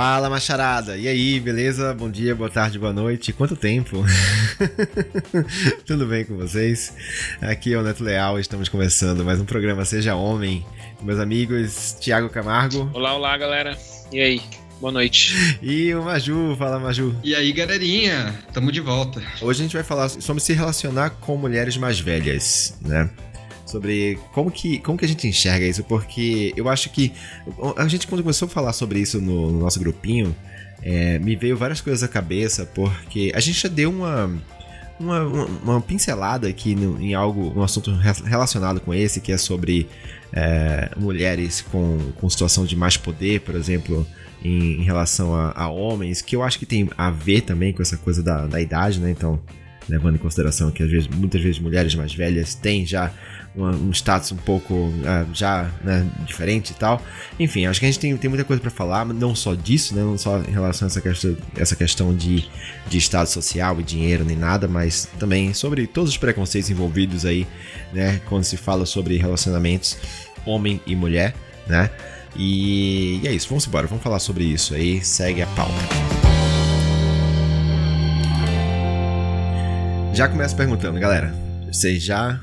Fala, macharada! E aí, beleza? Bom dia, boa tarde, boa noite. Quanto tempo? Tudo bem com vocês? Aqui é o Neto Leal, estamos começando mais um programa Seja Homem. Meus amigos, Thiago Camargo. Olá, olá, galera. E aí? Boa noite. E o Maju, fala Maju. E aí, galerinha, tamo de volta. Hoje a gente vai falar sobre se relacionar com mulheres mais velhas, né? Sobre como que, como que a gente enxerga isso, porque eu acho que a gente quando começou a falar sobre isso no, no nosso grupinho, é, me veio várias coisas à cabeça, porque a gente já deu uma, uma, uma pincelada aqui no, em algo, um assunto relacionado com esse, que é sobre é, mulheres com, com situação de mais poder, por exemplo, em, em relação a, a, homens, que eu acho que tem a ver também com essa coisa da, da idade, né? Então, levando em consideração que às vezes, muitas vezes mulheres mais velhas têm já um status um pouco uh, já né, diferente e tal. Enfim, acho que a gente tem, tem muita coisa para falar, não só disso, né, não só em relação a essa questão, essa questão de, de status social e dinheiro nem nada, mas também sobre todos os preconceitos envolvidos aí, né, quando se fala sobre relacionamentos homem e mulher, né. E, e é isso, vamos embora, vamos falar sobre isso aí, segue a pauta. Já começa perguntando, galera. Vocês já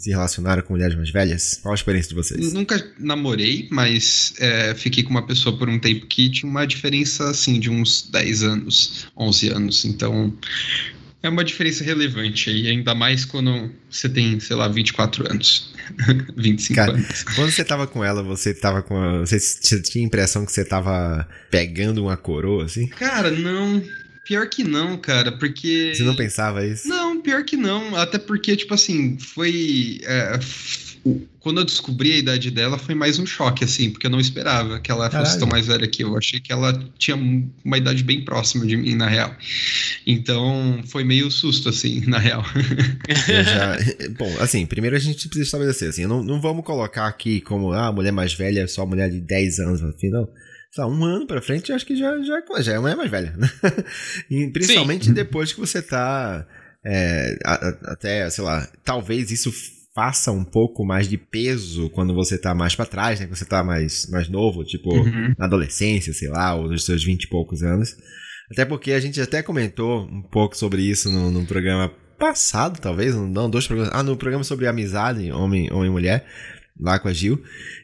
se relacionaram com mulheres mais velhas? Qual a experiência de vocês? Nunca namorei, mas é, fiquei com uma pessoa por um tempo que tinha uma diferença, assim, de uns 10 anos, 11 anos. Então, é uma diferença relevante aí, ainda mais quando você tem, sei lá, 24 anos. 25 Cara, anos. Quando você tava com ela, você tava com a, você, você tinha a impressão que você tava pegando uma coroa, assim? Cara, não. Pior que não, cara, porque. Você não pensava isso? Não, pior que não. Até porque, tipo assim, foi. É, quando eu descobri a idade dela, foi mais um choque, assim, porque eu não esperava que ela Caralho. fosse tão mais velha que eu. Achei que ela tinha uma idade bem próxima de mim, na real. Então, foi meio susto, assim, na real. Já... Bom, assim, primeiro a gente precisa estabelecer, assim, não, não vamos colocar aqui como, ah, mulher mais velha é só mulher de 10 anos, assim, não sei lá, um ano pra frente, acho que já, já, já é uma mais velha, né? E principalmente Sim. depois que você tá. É, até, sei lá, talvez isso faça um pouco mais de peso quando você tá mais para trás, né? Quando você tá mais, mais novo, tipo, uhum. na adolescência, sei lá, ou nos seus 20 e poucos anos. Até porque a gente até comentou um pouco sobre isso no, no programa passado, talvez, não, dois programas. Ah, no programa sobre amizade, homem, homem e mulher, lá com a Gil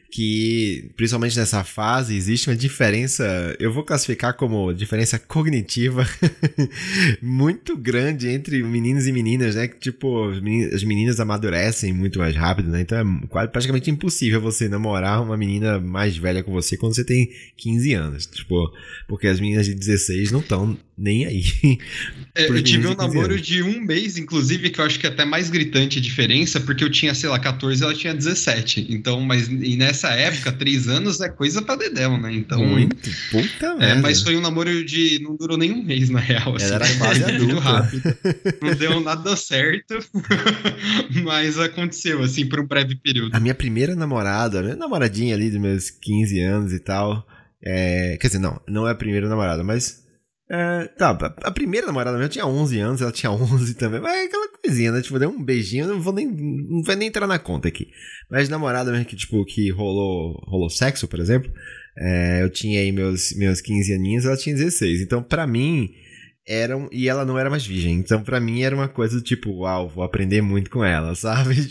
que, principalmente nessa fase, existe uma diferença, eu vou classificar como diferença cognitiva muito grande entre meninos e meninas, né? Que, tipo, as meninas amadurecem muito mais rápido, né? Então é quase, praticamente impossível você namorar uma menina mais velha com você quando você tem 15 anos. Tipo, porque as meninas de 16 não estão nem aí. É, eu tive um namoro anos. de um mês, inclusive, que eu acho que é até mais gritante a diferença, porque eu tinha, sei lá, 14 e ela tinha 17. Então, mas e nessa época, três anos é coisa pra dedéu, né? Então. Muito, puta é, Mas foi um namoro de. não durou nem um mês, na real. Assim, era quase adulto. rápido. Não deu nada certo, mas aconteceu, assim, por um breve período. A minha primeira namorada, a minha namoradinha ali dos meus 15 anos e tal. É, quer dizer, não, não é a primeira namorada, mas é, tá, a primeira namorada minha tinha 11 anos, ela tinha 11 também, mas é aquela coisinha, né? Tipo, deu um beijinho, não vou nem, não vai nem entrar na conta aqui. Mas namorada mesmo que, tipo, que rolou, rolou sexo, por exemplo, é, eu tinha aí meus, meus 15 aninhos, ela tinha 16. Então, pra mim, era um, e ela não era mais virgem. Então, pra mim, era uma coisa do tipo, uau, vou aprender muito com ela, sabe?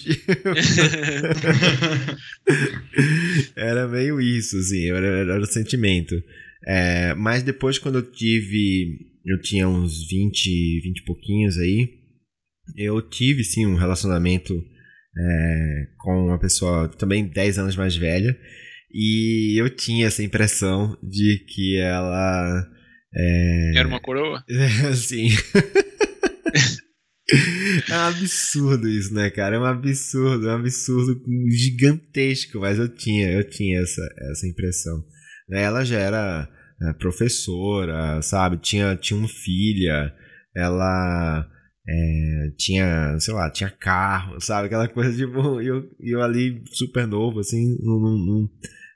era meio isso, assim, era, era o sentimento. É, mas depois, quando eu tive. Eu tinha uns 20, 20 e pouquinhos aí. Eu tive sim um relacionamento é, com uma pessoa também 10 anos mais velha. E eu tinha essa impressão de que ela. É... Era uma coroa? sim. É um absurdo isso, né, cara? É um absurdo, é um absurdo gigantesco, mas eu tinha, eu tinha essa, essa impressão. Ela já era professora, sabe? Tinha, tinha uma filha, ela é, tinha, sei lá, tinha carro, sabe? Aquela coisa tipo, eu, eu ali super novo, assim, não, não, não,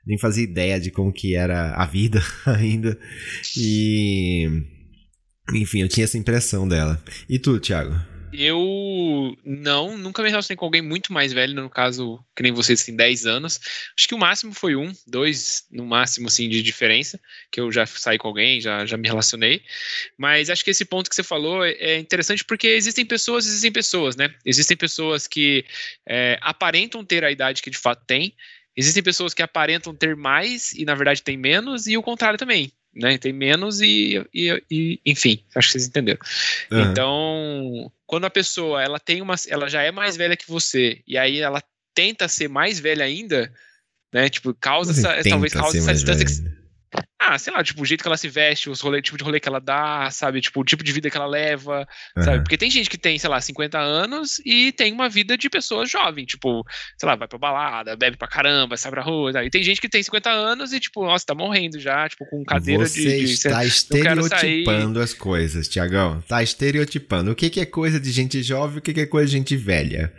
nem fazia ideia de como que era a vida ainda. E. Enfim, eu tinha essa impressão dela. E tu, Thiago? Eu não, nunca me relacionei com alguém muito mais velho, no caso, que nem vocês, assim, 10 anos. Acho que o máximo foi um, dois, no máximo, assim, de diferença, que eu já saí com alguém, já, já me relacionei. Mas acho que esse ponto que você falou é, é interessante porque existem pessoas, existem pessoas, né? Existem pessoas que é, aparentam ter a idade que de fato tem, existem pessoas que aparentam ter mais e na verdade tem menos, e o contrário também né? Tem menos e, e, e, enfim, acho que vocês entenderam. Uhum. Então, quando a pessoa ela tem uma, ela já é mais velha que você e aí ela tenta ser mais velha ainda, né? Tipo, causa essa, talvez causa essa distância. Ah, sei lá, tipo, o jeito que ela se veste, os rolê, tipo de rolê que ela dá, sabe? Tipo, o tipo de vida que ela leva, uhum. sabe? Porque tem gente que tem, sei lá, 50 anos e tem uma vida de pessoa jovem, tipo, sei lá, vai pra balada, bebe pra caramba, sai pra rua, sabe? e tem gente que tem 50 anos e, tipo, nossa, tá morrendo já, tipo, com cadeira Você de, de. Você está estereotipando as coisas, Tiagão. Tá estereotipando. O que, que é coisa de gente jovem, o que, que é coisa de gente velha?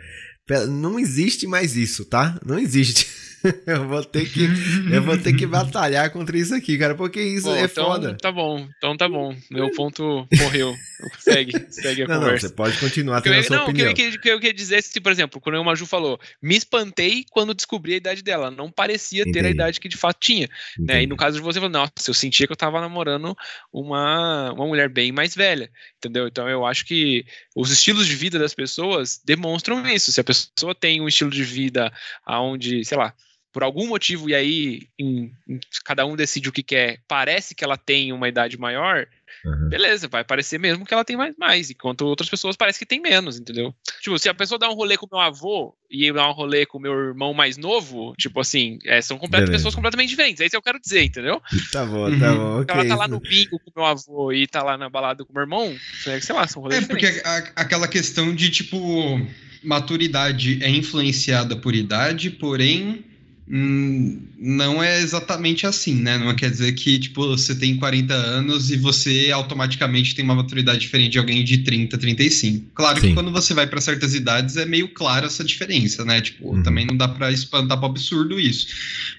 Não existe mais isso, tá? Não existe. eu vou ter que eu vou ter que batalhar contra isso aqui, cara, porque isso é então, foda. Tá bom, então tá bom. Meu ponto morreu. Segue, segue a não, conversa. Não, você pode continuar tendo a sua não, opinião. O que eu, que eu queria dizer é se, por exemplo, quando o Maju falou, me espantei quando descobri a idade dela. Não parecia Entendi. ter a idade que de fato tinha. Né? E no caso de você, falou, nossa, eu sentia que eu tava namorando uma, uma mulher bem mais velha. Entendeu? Então eu acho que os estilos de vida das pessoas demonstram isso. Se a pessoa tem um estilo de vida onde, sei lá, por algum motivo, e aí em, em, cada um decide o que quer, parece que ela tem uma idade maior, uhum. beleza, vai parecer mesmo que ela tem mais, mais, enquanto outras pessoas parece que tem menos, entendeu? Tipo, se a pessoa dá um rolê com o meu avô e eu dar um rolê com o meu irmão mais novo, tipo assim, é, são complet pessoas completamente diferentes, é isso que eu quero dizer, entendeu? Tá bom, tá uhum. bom. Okay. Ela tá lá no bingo com o meu avô e tá lá na balada com o meu irmão, sei lá, são rolês É, porque a, aquela questão de, tipo, maturidade é influenciada por idade, porém Hum, não é exatamente assim, né? Não quer dizer que, tipo, você tem 40 anos e você automaticamente tem uma maturidade diferente de alguém de 30, 35. Claro Sim. que quando você vai para certas idades é meio clara essa diferença, né? Tipo, uhum. também não dá para espantar pro absurdo isso.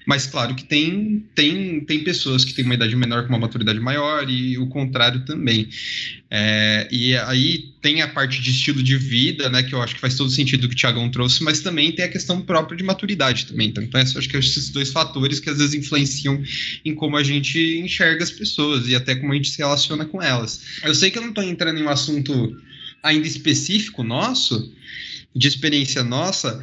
Mas claro que tem, tem, tem pessoas que têm uma idade menor com uma maturidade maior e o contrário também. É, e aí tem a parte de estilo de vida, né, que eu acho que faz todo sentido que o Tiagão trouxe, mas também tem a questão própria de maturidade também. Então, então acho que esses dois fatores que às vezes influenciam em como a gente enxerga as pessoas e até como a gente se relaciona com elas. Eu sei que eu não estou entrando em um assunto ainda específico nosso, de experiência nossa,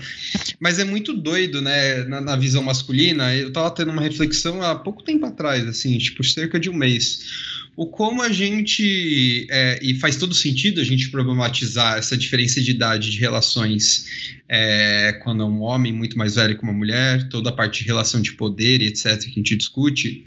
mas é muito doido, né, na, na, visão masculina. Eu tava tendo uma reflexão há pouco tempo atrás, assim, tipo, cerca de um mês o como a gente, é, e faz todo sentido a gente problematizar essa diferença de idade de relações é, quando é um homem muito mais velho que uma mulher, toda a parte de relação de poder e etc. que a gente discute,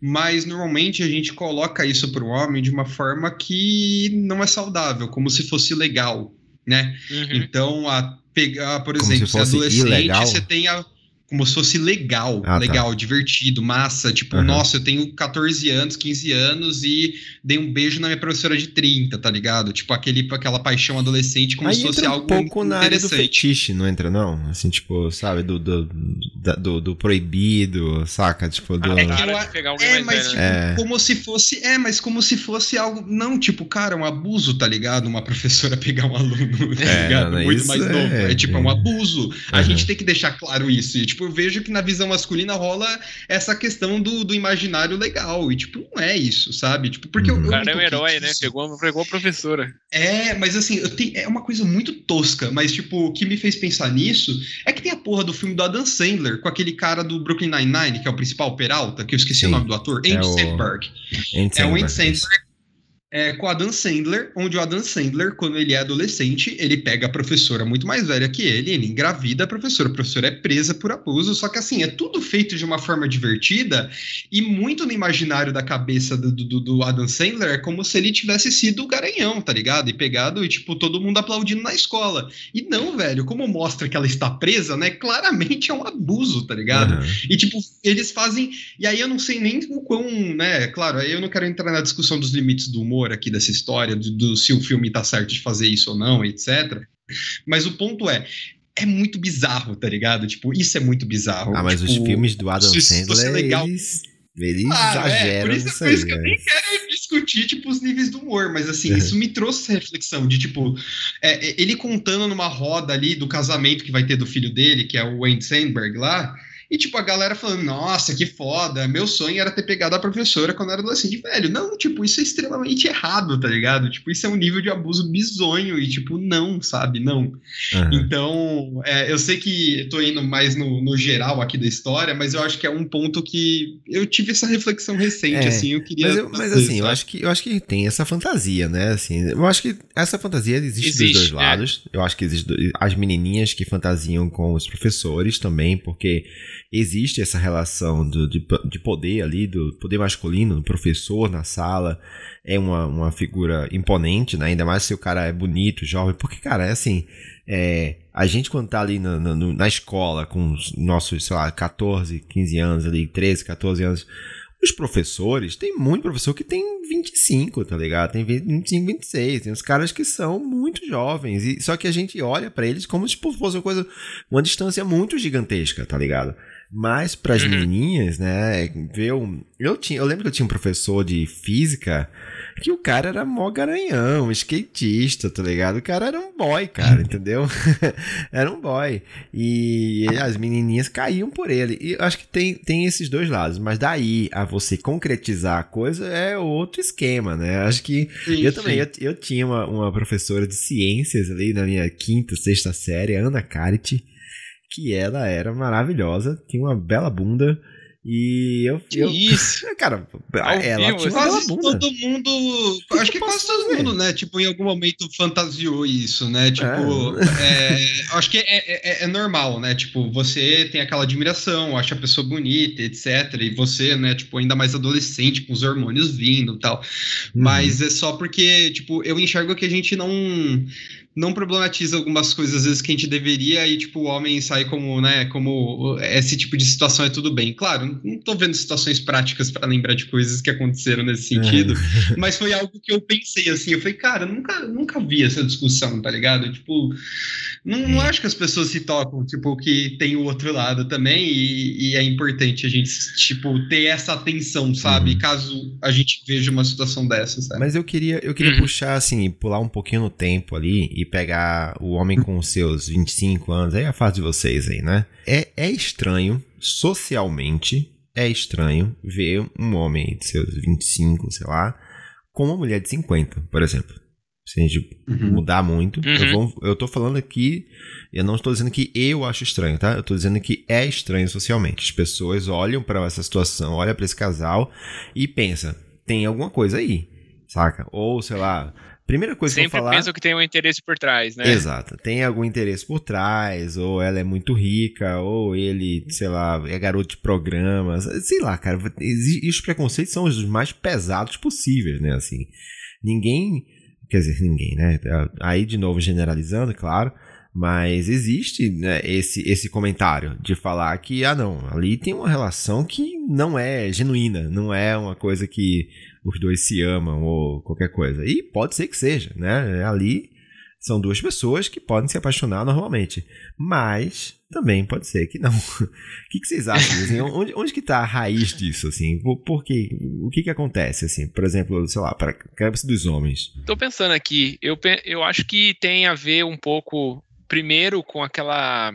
mas normalmente a gente coloca isso para o homem de uma forma que não é saudável, como se fosse legal, né? Uhum. Então, a pegar, por como exemplo, se, se é adolescente, ilegal? você tem a como se fosse legal, ah, tá. legal, tá. divertido, massa. Tipo, uhum. nossa, eu tenho 14 anos, 15 anos e dei um beijo na minha professora de 30, tá ligado? Tipo, aquele, aquela paixão adolescente como Aí se fosse algo um pouco na área do fetiche, não entra não? Assim, tipo, sabe, do, do, do, do proibido, saca? Tipo, do... Ah, é, é mas tipo, é. como se fosse, é, mas como se fosse algo, não, tipo, cara, um abuso, tá ligado? Uma professora pegar um aluno, tá é, ligado? Não, Muito mais novo. É, é tipo, é um abuso. Uhum. A gente tem que deixar claro isso. E, tipo, tipo, eu vejo que na visão masculina rola essa questão do, do imaginário legal. E, tipo, não é isso, sabe? Tipo, porque uhum. eu, eu O cara é um herói, né? Pegou, pegou a professora. É, mas assim, eu tenho, é uma coisa muito tosca, mas, tipo, o que me fez pensar nisso é que tem a porra do filme do Adam Sandler, com aquele cara do Brooklyn Nine-Nine, que é o principal Peralta, que eu esqueci Sim. o nome do ator, Andy é Sandberg. É o Andy Sandberg é, com Adam Sandler, onde o Adam Sandler, quando ele é adolescente, ele pega a professora muito mais velha que ele, ele engravida a professora, a professora é presa por abuso, só que assim, é tudo feito de uma forma divertida e muito no imaginário da cabeça do, do, do Adam Sandler é como se ele tivesse sido o garanhão, tá ligado? E pegado e, tipo, todo mundo aplaudindo na escola. E não, velho, como mostra que ela está presa, né? Claramente é um abuso, tá ligado? Uhum. E, tipo, eles fazem. E aí eu não sei nem o quão, né? Claro, aí eu não quero entrar na discussão dos limites do humor humor aqui dessa história, do, do se o filme tá certo de fazer isso ou não, etc. Mas o ponto é, é muito bizarro, tá ligado? Tipo, isso é muito bizarro. Ah, mas tipo, os filmes do Adam Sandler, legal... eles, eles ah, exageram é, por isso, isso por isso que eu nem quero discutir discutir, tipo, os níveis do humor, mas assim, uhum. isso me trouxe essa reflexão de, tipo, é, é, ele contando numa roda ali do casamento que vai ter do filho dele, que é o Wayne Sandberg lá, e, tipo, a galera falando, nossa, que foda, meu sonho era ter pegado a professora quando era adolescente. Velho, não, tipo, isso é extremamente errado, tá ligado? Tipo, isso é um nível de abuso bizonho e, tipo, não, sabe? Não. Uhum. Então, é, eu sei que eu tô indo mais no, no, geral aqui da história, mas eu acho que é um ponto que eu tive essa reflexão recente, é, assim, eu queria... Mas, eu, mas assim, eu acho, que, eu acho que tem essa fantasia, né? Assim, eu acho que essa fantasia existe, existe dos dois é. lados. Eu acho que existe as menininhas que fantasiam com os professores também, porque existe essa relação do, de, de poder ali, do poder masculino, do professor na sala, é uma, uma figura imponente, né? Ainda mais se o cara é bonito, jovem, porque, cara, é assim, é, a gente quando tá ali na, na, na escola com os nossos, sei lá, 14, 15 anos ali, 13, 14 anos, os professores, tem muito professor que tem 25, tá ligado? Tem 25, 26. Tem uns caras que são muito jovens. E, só que a gente olha para eles como se fosse uma coisa, uma distância muito gigantesca, tá ligado? Mas para as uhum. menininhas, né, um, eu tinha, eu lembro que eu tinha um professor de física que o cara era mó garanhão, skatista, tá ligado? O cara era um boy, cara, entendeu? era um boy. E as menininhas caíam por ele. E eu acho que tem, tem esses dois lados, mas daí a você concretizar a coisa é outro esquema, né? Acho que sim, eu sim. também, eu, eu tinha uma, uma professora de ciências ali na minha quinta, sexta série, Ana Carit que ela era maravilhosa, tinha uma bela bunda. E eu. Que eu, isso? Cara, ela vivo, tinha quase bunda. todo mundo. Que acho que, que quase todo mundo, né? Tipo, em algum momento fantasiou isso, né? Tipo, é. É, acho que é, é, é, normal, né? Tipo, você tem aquela admiração, acha a pessoa bonita, etc. E você, né? Tipo, ainda mais adolescente, com os hormônios vindo e tal. Uhum. Mas é só porque, tipo, eu enxergo que a gente não não problematiza algumas coisas às vezes que a gente deveria e tipo o homem sai como, né, como esse tipo de situação é tudo bem. Claro, não tô vendo situações práticas para lembrar de coisas que aconteceram nesse sentido, é. mas foi algo que eu pensei assim, eu falei, cara, nunca nunca vi essa discussão, tá ligado? Tipo, não, não acho que as pessoas se tocam, tipo, que tem o outro lado também e, e é importante a gente, tipo, ter essa atenção, sabe? Uhum. Caso a gente veja uma situação dessa, sabe? Mas eu queria, eu queria uhum. puxar, assim, pular um pouquinho no tempo ali e pegar o homem com os seus 25 anos, aí é a fase de vocês aí, né? É, é estranho, socialmente, é estranho ver um homem de seus 25, sei lá, com uma mulher de 50, por exemplo. Se a gente uhum. mudar muito, uhum. eu, vou, eu tô falando aqui, eu não estou dizendo que eu acho estranho, tá? Eu tô dizendo que é estranho socialmente. As pessoas olham para essa situação, olham para esse casal e pensam, tem alguma coisa aí, saca? Ou, sei lá, Primeira coisa Sempre que eu falar. pensam que tem um interesse por trás, né? Exato. Tem algum interesse por trás, ou ela é muito rica, ou ele, sei lá, é garoto de programas. Sei lá, cara. E os preconceitos são os mais pesados possíveis, né? Assim. Ninguém. Quer dizer, ninguém, né? Aí, de novo, generalizando, claro. Mas existe né, esse, esse comentário de falar que, ah, não, ali tem uma relação que não é genuína, não é uma coisa que os dois se amam ou qualquer coisa. E pode ser que seja, né? Ali são duas pessoas que podem se apaixonar normalmente. Mas também pode ser que não. o que, que vocês acham? Assim, onde, onde que está a raiz disso? Assim? Por, por? O que, que acontece? Assim? Por exemplo, sei lá, para a cabeça dos homens. Estou pensando aqui. Eu, eu acho que tem a ver um pouco, primeiro, com aquela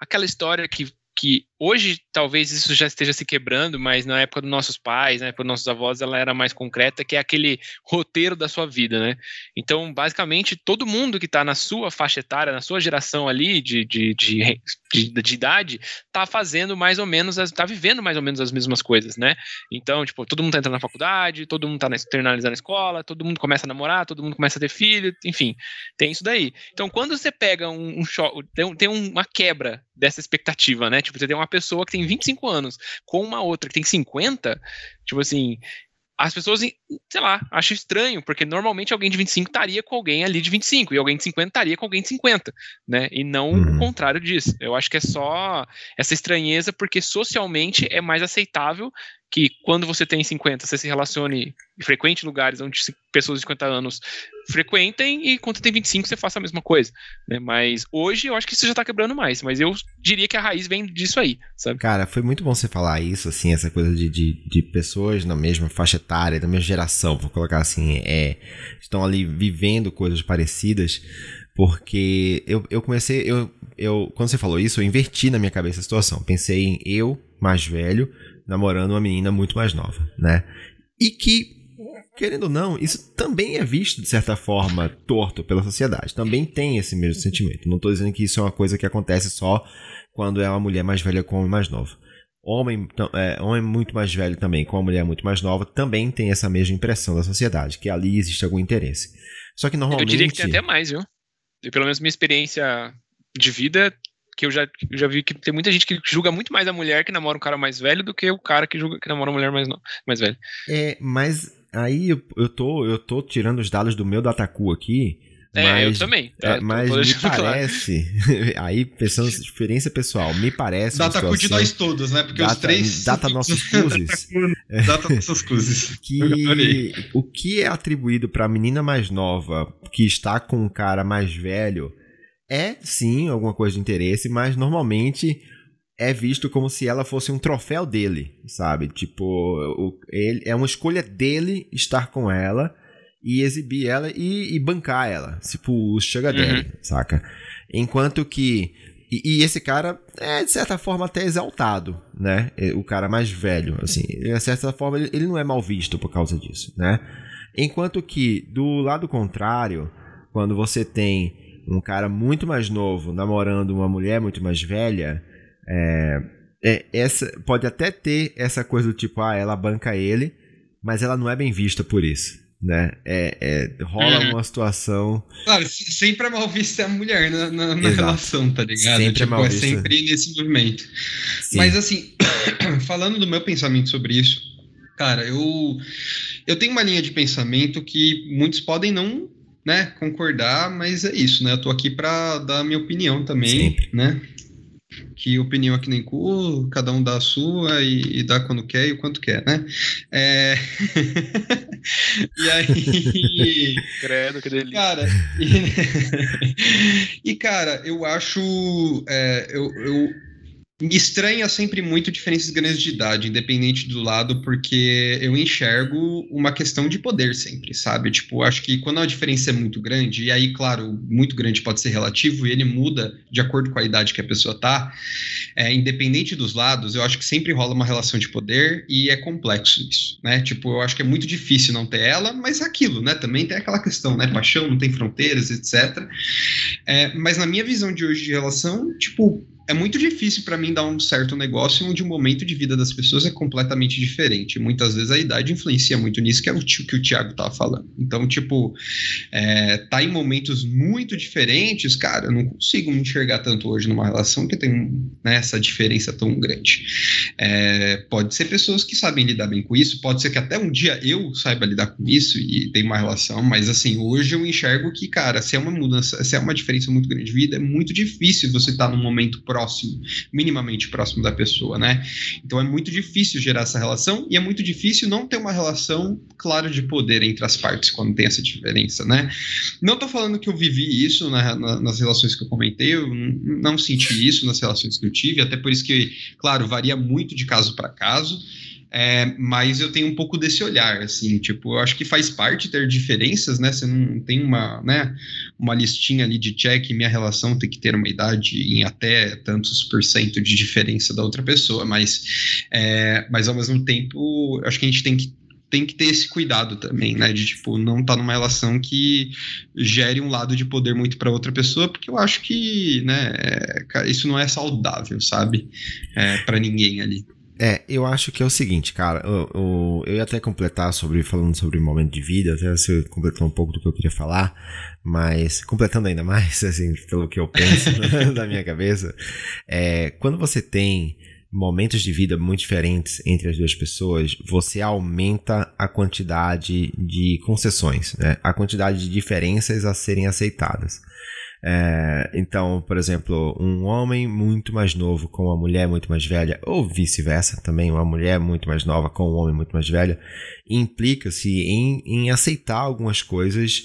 aquela história que que hoje talvez isso já esteja se quebrando, mas na época dos nossos pais, época dos nossos avós, ela era mais concreta, que é aquele roteiro da sua vida, né? Então, basicamente, todo mundo que está na sua faixa etária, na sua geração ali de, de, de, de, de idade, está fazendo mais ou menos, está vivendo mais ou menos as mesmas coisas, né? Então, tipo, todo mundo está entrando na faculdade, todo mundo está externalizando a escola, todo mundo começa a namorar, todo mundo começa a ter filho, enfim, tem isso daí. Então, quando você pega um, um choque, tem, tem uma quebra dessa expectativa, né? Tipo, você tem uma pessoa que tem 25 anos com uma outra que tem 50, tipo assim, as pessoas, sei lá, acham estranho, porque normalmente alguém de 25 estaria com alguém ali de 25, e alguém de 50 estaria com alguém de 50, né? E não uhum. o contrário disso. Eu acho que é só essa estranheza, porque socialmente é mais aceitável que quando você tem 50, você se relacione e frequente lugares onde pessoas de 50 anos frequentem e quando tem 25 você faça a mesma coisa, né? Mas hoje eu acho que isso já tá quebrando mais, mas eu diria que a raiz vem disso aí, sabe? Cara, foi muito bom você falar isso, assim, essa coisa de, de, de pessoas na mesma faixa etária, da mesma geração, vou colocar assim, é, estão ali vivendo coisas parecidas, porque eu, eu comecei, eu, eu, quando você falou isso, eu inverti na minha cabeça a situação. Pensei em eu, mais velho, namorando uma menina muito mais nova, né? E que, querendo ou não, isso também é visto, de certa forma, torto pela sociedade. Também tem esse mesmo sentimento. Não estou dizendo que isso é uma coisa que acontece só quando é uma mulher mais velha com um homem mais novo. Homem, é, homem muito mais velho também com uma mulher muito mais nova também tem essa mesma impressão da sociedade, que ali existe algum interesse. Só que normalmente... Eu diria que tem até mais, viu? E pelo menos minha experiência de vida que eu já, eu já vi que tem muita gente que julga muito mais a mulher que namora um cara mais velho do que o cara que, julga, que namora uma mulher mais, no, mais velha. É, mas aí eu, eu, tô, eu tô tirando os dados do meu Dataku aqui. É, mas, eu também. Tá? É, mas me parece, aí pensando em experiência pessoal, me parece. Dataku de nós todos, né? Porque data, os três. Data nossos cruzes. data nossos cruzes. Que o que é atribuído pra menina mais nova que está com um cara mais velho é sim alguma coisa de interesse, mas normalmente é visto como se ela fosse um troféu dele, sabe? Tipo, o, ele, é uma escolha dele estar com ela e exibir ela e, e bancar ela, tipo o sugar daddy, uhum. saca? Enquanto que e, e, esse cara é de certa forma até exaltado, né? O cara mais velho, assim, de certa forma ele, ele não é mal visto por causa disso, né? Enquanto que do lado contrário, quando você tem um cara muito mais novo namorando uma mulher muito mais velha, é, é, essa pode até ter essa coisa do tipo, ah, ela banca ele, mas ela não é bem vista por isso. Né? É, é rola uhum. uma situação. Claro, sempre é mal vista a mulher na, na, na relação, tá ligado? Sempre é tipo, é, mal vista. é sempre nesse movimento. Sim. Mas assim, falando do meu pensamento sobre isso, cara, eu, eu tenho uma linha de pensamento que muitos podem não né, concordar, mas é isso, né? Eu tô aqui para dar a minha opinião também, Sempre. né? Que opinião é que nem cu, cada um dá a sua e, e dá quando quer e o quanto quer, né? É... e aí. Credo, que delícia. Cara, e, e cara, eu acho. É, eu, eu me estranha sempre muito diferenças grandes de idade, independente do lado, porque eu enxergo uma questão de poder sempre, sabe? Tipo, acho que quando a diferença é muito grande, e aí, claro, muito grande pode ser relativo e ele muda de acordo com a idade que a pessoa tá, é, independente dos lados, eu acho que sempre rola uma relação de poder e é complexo isso, né? Tipo, eu acho que é muito difícil não ter ela, mas é aquilo, né? Também tem aquela questão, né? Paixão não tem fronteiras, etc. É, mas na minha visão de hoje de relação, tipo, é muito difícil para mim dar um certo negócio onde o momento de vida das pessoas é completamente diferente. Muitas vezes a idade influencia muito nisso, que é o que o Thiago tava falando. Então, tipo, é, tá em momentos muito diferentes, cara, eu não consigo me enxergar tanto hoje numa relação que tem né, essa diferença tão grande. É, pode ser pessoas que sabem lidar bem com isso, pode ser que até um dia eu saiba lidar com isso e tenha uma relação, mas assim, hoje eu enxergo que, cara, se é uma mudança, se é uma diferença muito grande de vida, é muito difícil você estar tá num momento próximo próximo, minimamente próximo da pessoa, né? Então é muito difícil gerar essa relação e é muito difícil não ter uma relação clara de poder entre as partes quando tem essa diferença, né? Não estou falando que eu vivi isso na, na, nas relações que eu comentei, eu não senti isso nas relações que eu tive, até por isso que, claro, varia muito de caso para caso. É, mas eu tenho um pouco desse olhar, assim, tipo, eu acho que faz parte ter diferenças, né? Você não tem uma, né, uma listinha ali de check, minha relação tem que ter uma idade em até tantos por cento de diferença da outra pessoa, mas, é, mas ao mesmo tempo, acho que a gente tem que tem que ter esse cuidado também, né? De tipo, não estar tá numa relação que gere um lado de poder muito para outra pessoa, porque eu acho que, né, é, isso não é saudável, sabe? É, para ninguém ali. É, eu acho que é o seguinte, cara. Eu, eu, eu ia até completar sobre falando sobre momento de vida, até você completou um pouco do que eu queria falar, mas completando ainda mais, assim, pelo que eu penso da minha cabeça, é, quando você tem momentos de vida muito diferentes entre as duas pessoas, você aumenta a quantidade de concessões, né? a quantidade de diferenças a serem aceitadas. É, então, por exemplo, um homem muito mais novo com uma mulher muito mais velha, ou vice-versa também, uma mulher muito mais nova com um homem muito mais velho, implica-se em, em aceitar algumas coisas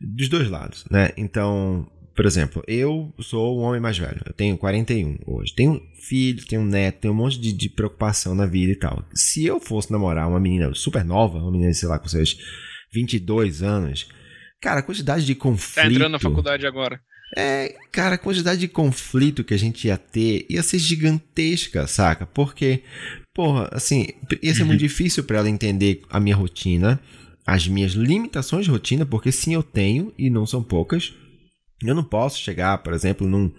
dos dois lados, né? Então, por exemplo, eu sou um homem mais velho, eu tenho 41 hoje, tenho filho, tenho neto, tenho um monte de, de preocupação na vida e tal. Se eu fosse namorar uma menina super nova, uma menina, sei lá, com seus 22 anos, cara, a quantidade de conflito... Tá entrando na faculdade agora. É, cara, a quantidade de conflito que a gente ia ter ia ser gigantesca, saca? Porque, porra, assim, ia ser muito difícil para ela entender a minha rotina, as minhas limitações de rotina, porque sim, eu tenho, e não são poucas. Eu não posso chegar, por exemplo, num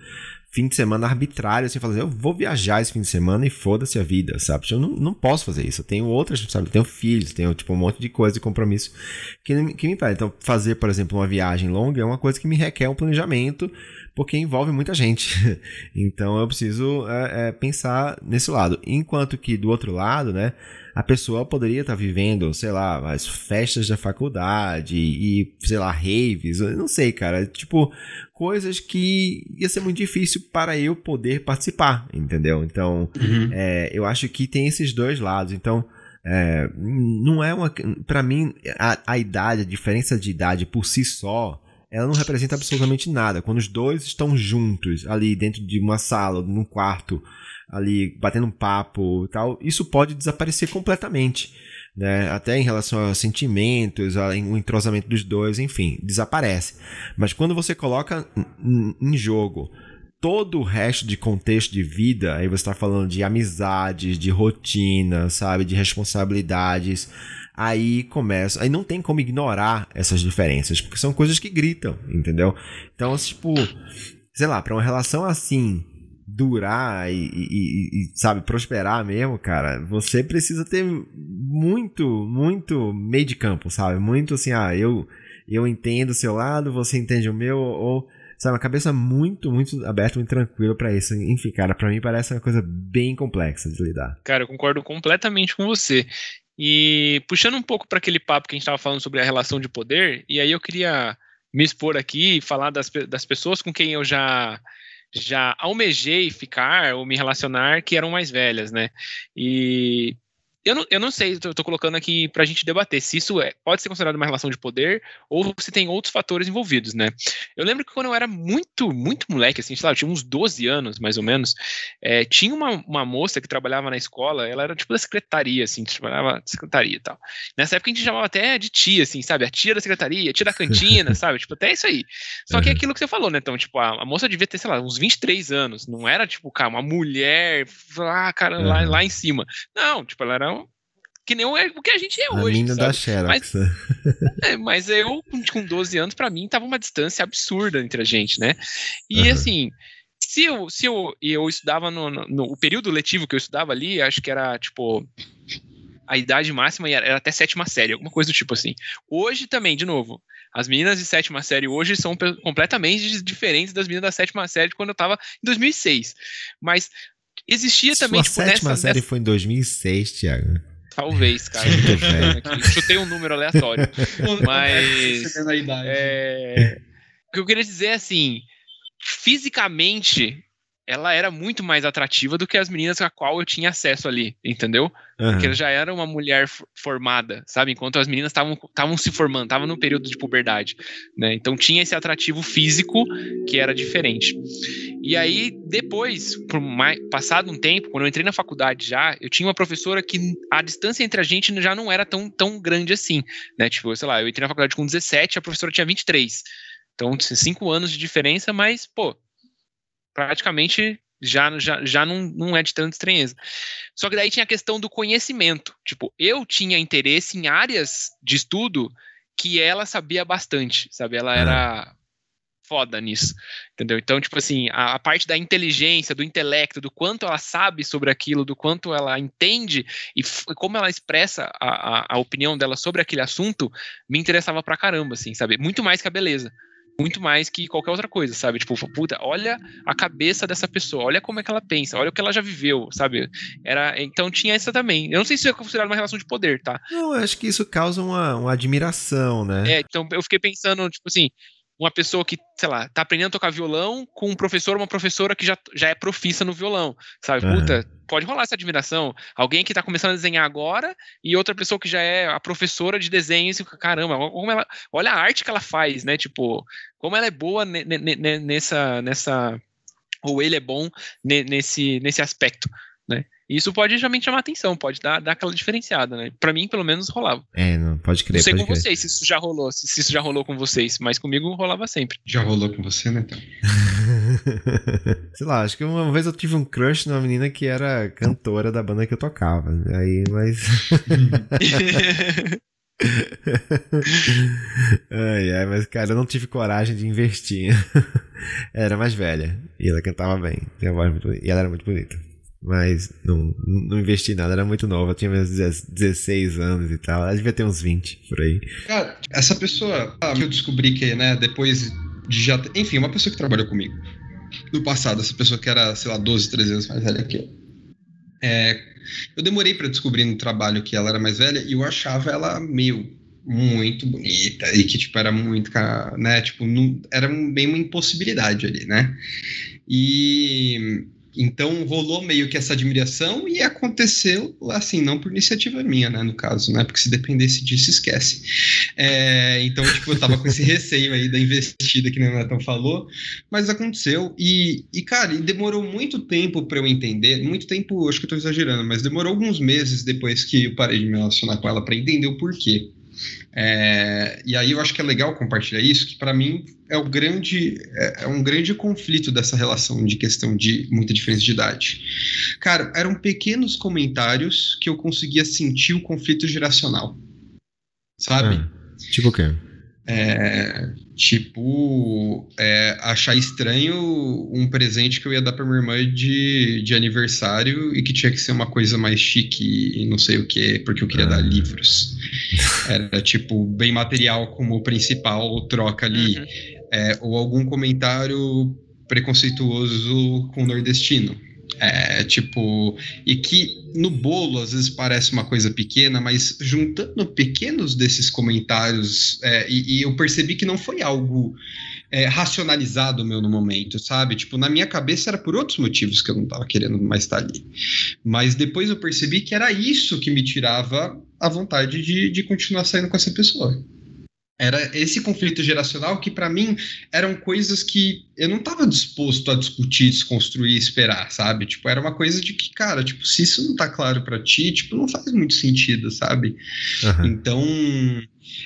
fim de semana arbitrário, assim, falar assim, eu vou viajar esse fim de semana e foda-se a vida, sabe? Eu não, não posso fazer isso. Eu tenho outras, sabe? Eu tenho filhos, tenho, tipo, um monte de coisa e compromisso que, que me impedem. Então, fazer, por exemplo, uma viagem longa é uma coisa que me requer um planejamento, porque envolve muita gente. então, eu preciso é, é, pensar nesse lado. Enquanto que, do outro lado, né? a pessoa poderia estar tá vivendo, sei lá, as festas da faculdade e, sei lá, raves, não sei, cara. Tipo, coisas que ia ser muito difícil para eu poder participar, entendeu? Então, uhum. é, eu acho que tem esses dois lados. Então, é, não é uma. para mim, a, a idade, a diferença de idade por si só ela não representa absolutamente nada. Quando os dois estão juntos ali dentro de uma sala, num quarto, ali batendo um papo e tal, isso pode desaparecer completamente. Né? Até em relação a sentimentos, o entrosamento dos dois, enfim, desaparece. Mas quando você coloca em jogo todo o resto de contexto de vida, aí você está falando de amizades, de rotina, sabe, de responsabilidades, aí começa, aí não tem como ignorar essas diferenças, porque são coisas que gritam, entendeu? Então, tipo, sei lá, para uma relação assim, durar e, e, e, sabe, prosperar mesmo, cara, você precisa ter muito, muito meio de campo, sabe? Muito assim, ah, eu, eu entendo o seu lado, você entende o meu, ou, sabe, uma cabeça muito, muito aberta, muito tranquila para isso. Enfim, cara, para mim parece uma coisa bem complexa de lidar. Cara, eu concordo completamente com você. E puxando um pouco para aquele papo que a gente estava falando sobre a relação de poder, e aí eu queria me expor aqui e falar das, das pessoas com quem eu já já almejei ficar ou me relacionar que eram mais velhas, né? E eu não, eu não sei, eu tô colocando aqui pra gente debater se isso é, pode ser considerado uma relação de poder ou se tem outros fatores envolvidos, né? Eu lembro que quando eu era muito, muito moleque, assim, sei lá, eu tinha uns 12 anos, mais ou menos, é, tinha uma, uma moça que trabalhava na escola, ela era tipo da secretaria, assim, trabalhava na secretaria e tal. Nessa época a gente chamava até de tia, assim, sabe? A tia da secretaria, a tia da cantina, sabe? Tipo, até isso aí. Só que é aquilo que você falou, né? Então, tipo, a, a, moça devia ter, sei lá, uns 23 anos, não era, tipo, cara, uma mulher, ah, cara, lá, lá em cima. Não, tipo, ela era que nem o que a gente é a hoje. Mina da Xerox. Mas, é, mas eu, com 12 anos, para mim, tava uma distância absurda entre a gente, né? E uhum. assim, se eu, se eu, eu estudava no, no, no, o período letivo que eu estudava ali, acho que era tipo a idade máxima era, era, até sétima série, alguma coisa do tipo assim. Hoje também, de novo, as meninas de sétima série hoje são completamente diferentes das meninas da sétima série de quando eu tava em 2006. Mas existia Sua também, tipo, sétima nessa, série nessa... foi em 2006, Thiago. Talvez, cara. Chutei um número aleatório. Mas. É, o que eu queria dizer é assim: fisicamente, ela era muito mais atrativa do que as meninas com a qual eu tinha acesso ali, entendeu? Uhum. Porque ela já era uma mulher formada, sabe? Enquanto as meninas estavam se formando, estavam no período de puberdade, né? Então tinha esse atrativo físico que era diferente. E aí, depois, por mais, passado um tempo, quando eu entrei na faculdade já, eu tinha uma professora que a distância entre a gente já não era tão, tão grande assim, né? Tipo, sei lá, eu entrei na faculdade com 17, a professora tinha 23. Então, cinco anos de diferença, mas, pô, praticamente já, já, já não, não é de tanta estranheza. Só que daí tinha a questão do conhecimento. Tipo, eu tinha interesse em áreas de estudo que ela sabia bastante, sabe? Ela era foda nisso, entendeu? Então, tipo assim, a, a, parte da inteligência, do intelecto, do quanto ela sabe sobre aquilo, do quanto ela entende e como ela expressa a, a, a opinião dela sobre aquele assunto, me interessava pra caramba, assim, sabe? Muito mais que a beleza muito mais que qualquer outra coisa, sabe? Tipo, puta, olha a cabeça dessa pessoa, olha como é que ela pensa, olha o que ela já viveu, sabe? Era, então tinha essa também. Eu não sei se é considerado uma relação de poder, tá? Não, eu acho que isso causa uma, uma admiração, né? É, então eu fiquei pensando, tipo assim, uma pessoa que, sei lá, tá aprendendo a tocar violão com um professor ou uma professora que já, já é profissa no violão, sabe? Uhum. Puta, pode rolar essa admiração. Alguém que tá começando a desenhar agora e outra pessoa que já é a professora de desenho fica, caramba, como ela, olha a arte que ela faz, né? Tipo, como ela é boa nessa, nessa, ou ele é bom nesse, nesse aspecto, né? Isso pode realmente chamar atenção, pode dar, dar aquela diferenciada, né? Pra mim, pelo menos, rolava. É, não, pode crer. Não sei com crer. vocês se isso já rolou, se isso já rolou com vocês, mas comigo rolava sempre. Já rolou com você, né, então? sei lá, acho que uma vez eu tive um crush numa menina que era cantora da banda que eu tocava. Aí, mas. ai, ai, mas cara, eu não tive coragem de investir. era mais velha. E ela cantava bem. Tinha voz muito E ela era muito bonita. Mas não, não investi nada, era muito nova. Tinha meus 16 anos e tal. Ela devia ter uns 20 por aí. Cara, essa pessoa ah, que eu descobri que, né, depois de já. Enfim, uma pessoa que trabalhou comigo no passado, essa pessoa que era, sei lá, 12, 13 anos mais velha que eu. É, eu demorei para descobrir no trabalho que ela era mais velha e eu achava ela meio muito bonita e que tipo era muito, né, tipo, não, era bem uma impossibilidade ali, né? E então rolou meio que essa admiração e aconteceu assim, não por iniciativa minha, né, no caso, né, porque se dependesse disso, esquece. É, então, tipo, eu tava com esse receio aí da investida que o Netão falou, mas aconteceu e, e cara, e demorou muito tempo para eu entender, muito tempo, acho que eu tô exagerando, mas demorou alguns meses depois que eu parei de me relacionar com ela para entender o porquê. É, e aí eu acho que é legal compartilhar isso, que para mim é, o grande, é, é, um grande conflito dessa relação de questão de muita diferença de idade. Cara, eram pequenos comentários que eu conseguia sentir o conflito geracional. Sabe? É, tipo o quê? É, tipo, é, achar estranho um presente que eu ia dar pra minha irmã de, de aniversário e que tinha que ser uma coisa mais chique e não sei o que, porque eu queria ah. dar livros. Era tipo, bem material como principal troca ali. Uhum. É, ou algum comentário preconceituoso com o nordestino. É, tipo, e que no bolo às vezes parece uma coisa pequena, mas juntando pequenos desses comentários, é, e, e, eu percebi que não foi algo é, racionalizado meu no momento, sabe? Tipo, na minha cabeça era por outros motivos que eu não estava querendo mais estar ali. Mas depois eu percebi que era isso que me tirava a vontade de, de continuar saindo com essa pessoa. Era esse conflito geracional que, para mim, eram coisas que eu não estava disposto a discutir, desconstruir, esperar, sabe? Tipo, era uma coisa de que, cara, tipo, se isso não tá claro para ti, tipo, não faz muito sentido, sabe? Uhum. Então,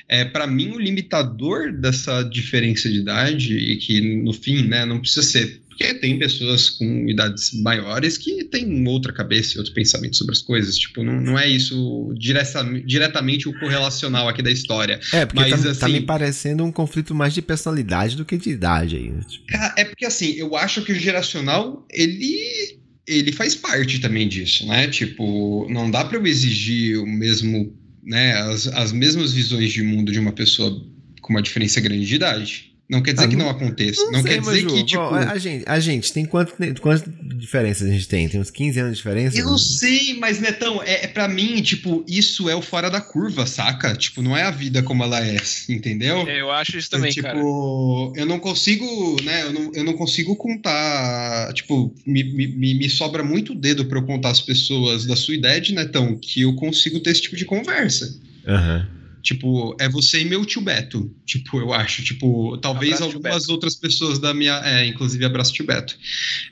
é, para mim, o limitador dessa diferença de idade, e que, no fim, né, não precisa ser porque tem pessoas com idades maiores que têm outra cabeça e outro pensamento sobre as coisas. Tipo, não, não é isso direta, diretamente o correlacional aqui da história. É, porque Mas, tá, assim, tá me parecendo um conflito mais de personalidade do que de idade aí. Né? Tipo. É porque assim, eu acho que o geracional, ele ele faz parte também disso, né? Tipo, não dá para eu exigir o mesmo, né, as, as mesmas visões de mundo de uma pessoa com uma diferença grande de idade. Não quer dizer ah, que não aconteça. Não, não sei, quer dizer Ju, que, tipo. Bom, a, gente, a gente tem quanto, quantas diferenças a gente tem? Tem uns 15 anos de diferença? Eu não sei, mas, Netão, é, é para mim, tipo, isso é o fora da curva, saca? Tipo, não é a vida como ela é, entendeu? É, eu acho isso também, tipo, cara. Tipo, eu não consigo, né? Eu não, eu não consigo contar. Tipo, me, me, me sobra muito dedo para eu contar as pessoas da sua idade, Netão, que eu consigo ter esse tipo de conversa. Aham. Uhum. Tipo, é você e meu tio Beto. Tipo, eu acho. Tipo, talvez abraço, algumas outras pessoas da minha. É, inclusive abraço tio Beto.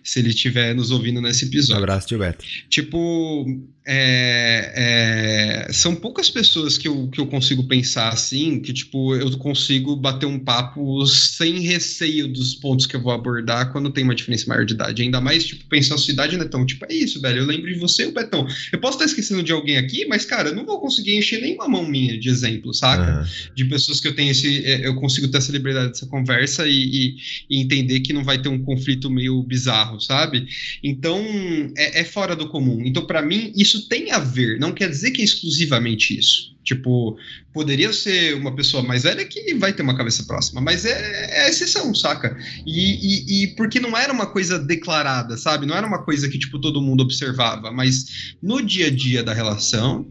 Se ele estiver nos ouvindo nesse episódio. Abraço, tio Beto. Tipo, é, é, são poucas pessoas que eu, que eu consigo pensar assim, que tipo, eu consigo bater um papo sem receio dos pontos que eu vou abordar quando tem uma diferença maior de idade. Ainda mais, tipo, pensar a sua idade, né? Então, tipo, é isso, velho. Eu lembro de você, o Betão. Eu posso estar esquecendo de alguém aqui, mas, cara, eu não vou conseguir encher nenhuma mão minha de exemplo, saca? Uhum. De pessoas que eu tenho esse. É, eu consigo ter essa liberdade dessa conversa e, e, e, entender que não vai ter um conflito meio bizarro, sabe? Então, é, é fora do comum. Então, para mim, isso isso tem a ver, não quer dizer que é exclusivamente isso. Tipo, poderia ser uma pessoa mais velha que vai ter uma cabeça próxima, mas é, é exceção, saca? E, e, e, porque não era uma coisa declarada, sabe? Não era uma coisa que, tipo, todo mundo observava, mas no dia a dia da relação,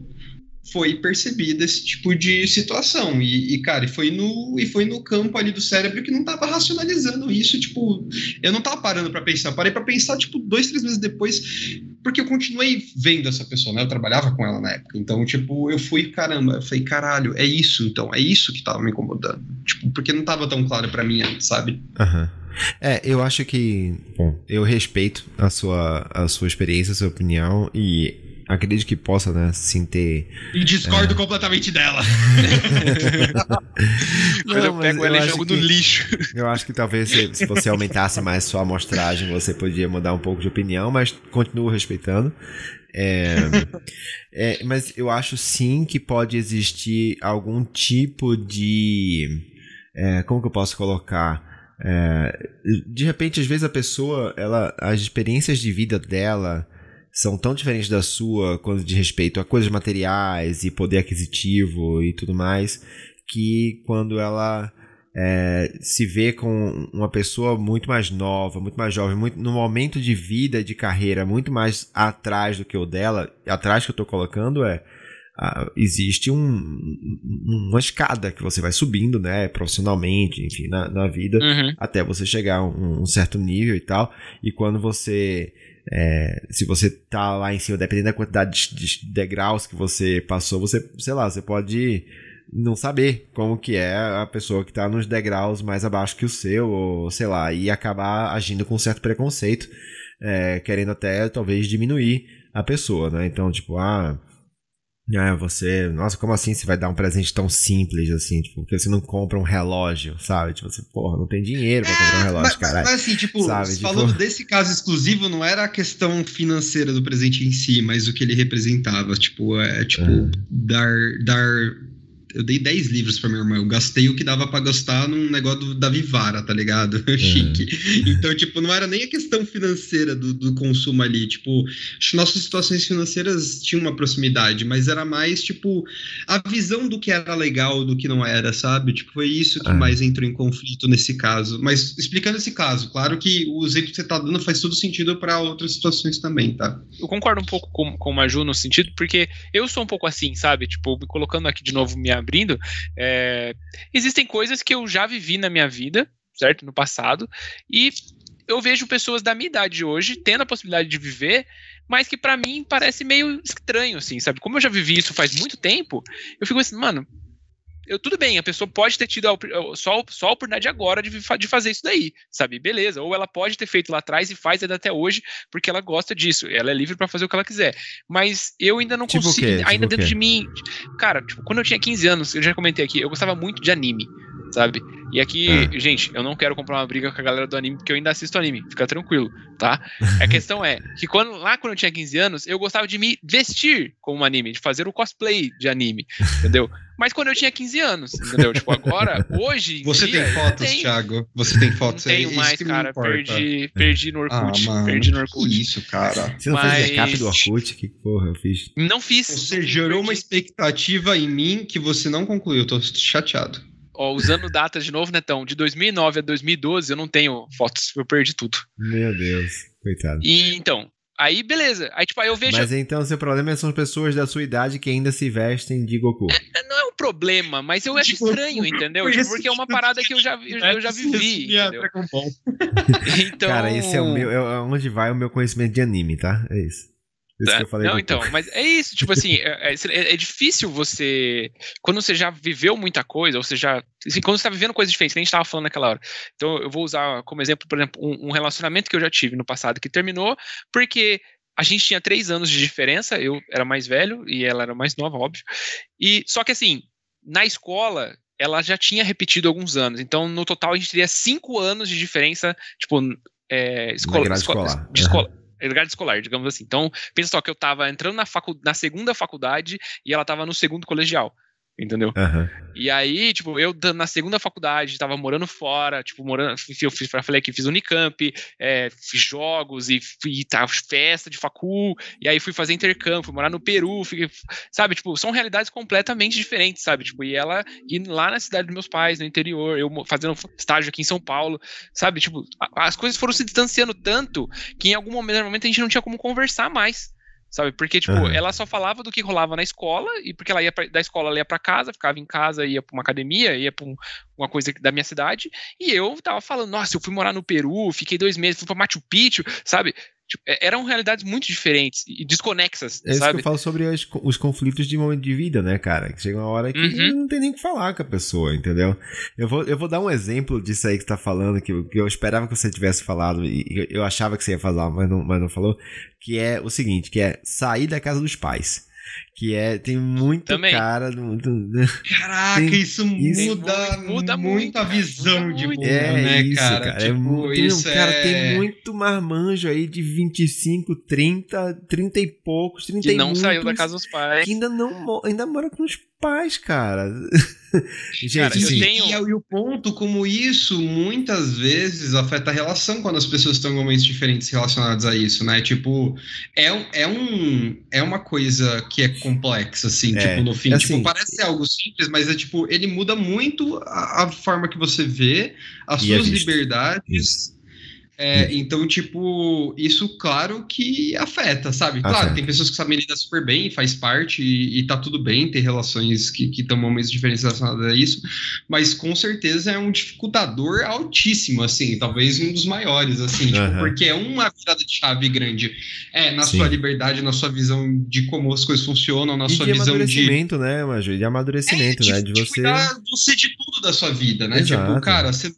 foi percebida esse tipo de situação. E, e, cara, e foi, no, e foi no campo ali do cérebro que não tava racionalizando isso. Tipo, eu não tava parando para pensar. Parei para pensar, tipo, dois, três meses depois, porque eu continuei vendo essa pessoa, né? Eu trabalhava com ela na época. Então, tipo, eu fui, caramba, eu falei, caralho, é isso então, é isso que tava me incomodando. Tipo, porque não tava tão claro para mim antes, sabe? Aham. Uhum. É, eu acho que. Bom, eu respeito a sua, a sua experiência, a sua opinião e acredito que possa, né, sim ter. E discordo é... completamente dela. Não, eu pego ela e jogo no lixo. Eu acho que talvez se, se, você aumentasse mais sua amostragem, você podia mudar um pouco de opinião, mas continuo respeitando. É, é, mas eu acho sim que pode existir algum tipo de. É, como que eu posso colocar? É, de repente, às vezes a pessoa, ela, as experiências de vida dela são tão diferentes da sua quando de respeito a coisas materiais e poder aquisitivo e tudo mais, que quando ela é, se vê com uma pessoa muito mais nova, muito mais jovem, muito, no momento de vida, de carreira, muito mais atrás do que o dela, atrás que eu estou colocando é Uh, existe um, uma escada que você vai subindo, né, profissionalmente, enfim, na, na vida, uhum. até você chegar a um, um, certo nível e tal. E quando você é, se você tá lá em cima, dependendo da quantidade de, de degraus que você passou, você, sei lá, você pode não saber como que é a pessoa que tá nos degraus mais abaixo que o seu, ou sei lá, e acabar agindo com certo preconceito, é, querendo até talvez diminuir a pessoa, né? Então, tipo, ah, é, você, nossa, como assim você vai dar um presente tão simples assim? Tipo, porque você não compra um relógio, sabe? Tipo, você, porra, não tem dinheiro pra comprar um relógio, cara. Mas, assim, tipo, sabe? falando tipo... desse caso exclusivo, não era a questão financeira do presente em si, mas o que ele representava. Tipo, é, tipo, é. dar, dar eu dei 10 livros pra minha irmã. Eu gastei o que dava para gastar num negócio do, da Vivara, tá ligado? Uhum. Chique. Então, tipo, não era nem a questão financeira do, do consumo ali. Tipo, nossas situações financeiras tinham uma proximidade, mas era mais, tipo, a visão do que era legal do que não era, sabe? Tipo, foi isso que uhum. mais entrou em conflito nesse caso. Mas explicando esse caso, claro que o exemplo que você tá dando faz todo sentido para outras situações também, tá? Eu concordo um pouco com, com o Maju no sentido, porque eu sou um pouco assim, sabe? Tipo, me colocando aqui de novo minha abrindo, é, existem coisas que eu já vivi na minha vida, certo? No passado, e eu vejo pessoas da minha idade hoje tendo a possibilidade de viver, mas que para mim parece meio estranho, assim, sabe? Como eu já vivi isso faz muito tempo, eu fico assim, mano, eu, tudo bem, a pessoa pode ter tido a, só, só a oportunidade agora de, de fazer isso daí, sabe? Beleza. Ou ela pode ter feito lá atrás e faz até hoje porque ela gosta disso. Ela é livre para fazer o que ela quiser. Mas eu ainda não tipo consigo, ainda tipo dentro de mim. Cara, tipo, quando eu tinha 15 anos, eu já comentei aqui, eu gostava muito de anime sabe? E aqui, é. gente, eu não quero comprar uma briga com a galera do anime, porque eu ainda assisto anime, fica tranquilo, tá? a questão é que quando, lá quando eu tinha 15 anos, eu gostava de me vestir como um anime, de fazer o cosplay de anime, entendeu? Mas quando eu tinha 15 anos, entendeu? Tipo, agora, hoje. Você dia, tem fotos, tenho... Thiago? Você tem fotos não tenho é mais, cara. Perdi, perdi no Orkut. Ah, perdi no Orkut. Que isso, cara. Você não Mas... fez backup do Orkut? Que porra eu fiz? Não fiz. Você gerou uma expectativa em mim que você não concluiu. Eu tô chateado. Ó, usando datas de novo, Netão, de 2009 a 2012 eu não tenho fotos, eu perdi tudo. Meu Deus, coitado. E então, aí beleza. Aí tipo, aí eu vejo. Mas então seu problema são pessoas da sua idade que ainda se vestem de Goku. É, não é um problema, mas eu acho estranho, entendeu? Tipo, porque é uma parada que eu já, eu, eu já vivi. então... Cara, esse é o meu. É onde vai o meu conhecimento de anime, tá? É isso. Isso que eu falei não, então, mas é isso, tipo assim, é, é, é, é, difícil você. Quando você já viveu muita coisa, ou você já. Assim, quando você tá vivendo coisas diferentes, que a gente tava falando naquela hora. Então, eu vou usar como exemplo, por exemplo, um, um relacionamento que eu já tive no passado que terminou, porque a gente tinha três anos de diferença, eu era mais velho e ela era mais nova, óbvio. E só que assim, na escola, ela já tinha repetido alguns anos. Então, no total, a gente teria cinco anos de diferença, tipo, é, escola, escola, de escola. Uhum grade escolar, digamos assim. Então, pensa só que eu estava entrando na, facu na segunda faculdade e ela estava no segundo colegial entendeu? Uhum. E aí, tipo, eu na segunda faculdade, tava morando fora, tipo, morando, eu fiz, falei que fiz Unicamp, é, fiz jogos e fui, tá, festa de facul, e aí fui fazer intercâmbio, fui morar no Peru, fiquei, sabe, tipo, são realidades completamente diferentes, sabe, tipo, e ela ir lá na cidade dos meus pais, no interior, eu fazendo estágio aqui em São Paulo, sabe, tipo, as coisas foram se distanciando tanto que em algum momento, momento a gente não tinha como conversar mais, sabe? Porque, tipo, uhum. ela só falava do que rolava na escola, e porque ela ia pra, da escola, ela ia pra casa, ficava em casa, ia pra uma academia, ia pra um, uma coisa da minha cidade, e eu tava falando, nossa, eu fui morar no Peru, fiquei dois meses, fui pra Machu Picchu, sabe? Tipo, é, eram realidades muito diferentes e desconexas. É isso sabe? que eu falo sobre os, os, conflitos de momento de vida, né, cara? Que chega uma hora que uhum. não tem nem o que falar com a pessoa, entendeu? Eu vou, eu vou dar um exemplo disso aí que você tá falando, que, que eu esperava que você tivesse falado, e eu achava que você ia falar, mas não, mas não falou, que é o seguinte, que é sair da casa dos pais. Que é, tem muito Também. cara. Muito, Caraca, tem, isso muda, muda muito a visão muda de mundo, é, né, isso, cara? cara. É tipo, é muito, isso cara, é... tem muito marmanjo aí de 25, 30, 30 e poucos, 30 que não muitos, saiu da casa dos pais. Que ainda, não, ainda mora com os paz, cara. Gente, cara, assim, tenho... e, e, o ponto como isso muitas vezes afeta a relação quando as pessoas estão em momentos diferentes relacionados a isso, né? Tipo, é, é, um, é uma coisa que é complexa, assim, é, tipo, no fim. Assim, tipo, parece algo simples, mas é tipo, ele muda muito a, a forma que você vê, as suas liberdades. É, então, tipo, isso claro que afeta, sabe? Claro, afeta. tem pessoas que sabem lidar super bem, faz parte e, e tá tudo bem ter relações que, que tomam momentos diferentes relacionadas a isso, mas com certeza é um dificultador altíssimo, assim, talvez um dos maiores, assim, tipo, uhum. porque é uma virada de chave grande. É, na Sim. sua liberdade, na sua visão de como as coisas funcionam, na e sua de visão amadurecimento, de. né, Maju? De amadurecimento, é, de, né? De, de você. você de tudo da sua vida, né? Tipo, Exato. Tipo, cara, você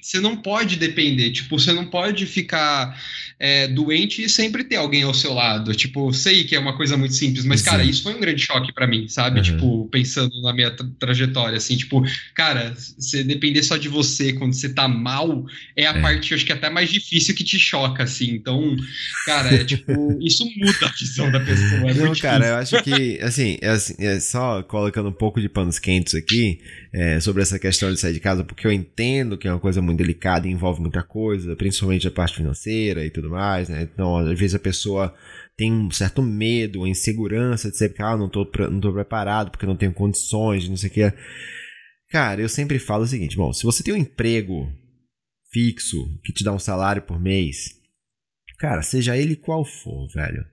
você não pode depender, tipo, você não pode ficar é, doente e sempre ter alguém ao seu lado. Tipo, sei que é uma coisa muito simples, mas, Sim. cara, isso foi um grande choque para mim, sabe? Uhum. Tipo, pensando na minha tra trajetória, assim, tipo, cara, você depender só de você quando você tá mal é a é. parte, acho que até mais difícil que te choca, assim. Então, cara, é tipo, isso muda a visão da pessoa. É não, cara, eu acho que, assim, é, assim, é só colocando um pouco de panos quentes aqui é, sobre essa questão de sair de casa, porque eu entendo que é uma coisa muito delicada e envolve muita coisa, principalmente a parte financeira e tudo mais, né? Então, às vezes a pessoa tem um certo medo, insegurança de ser, ah, não tô, não tô preparado porque não tenho condições, não sei o que. Cara, eu sempre falo o seguinte, bom, se você tem um emprego fixo que te dá um salário por mês, cara, seja ele qual for, velho,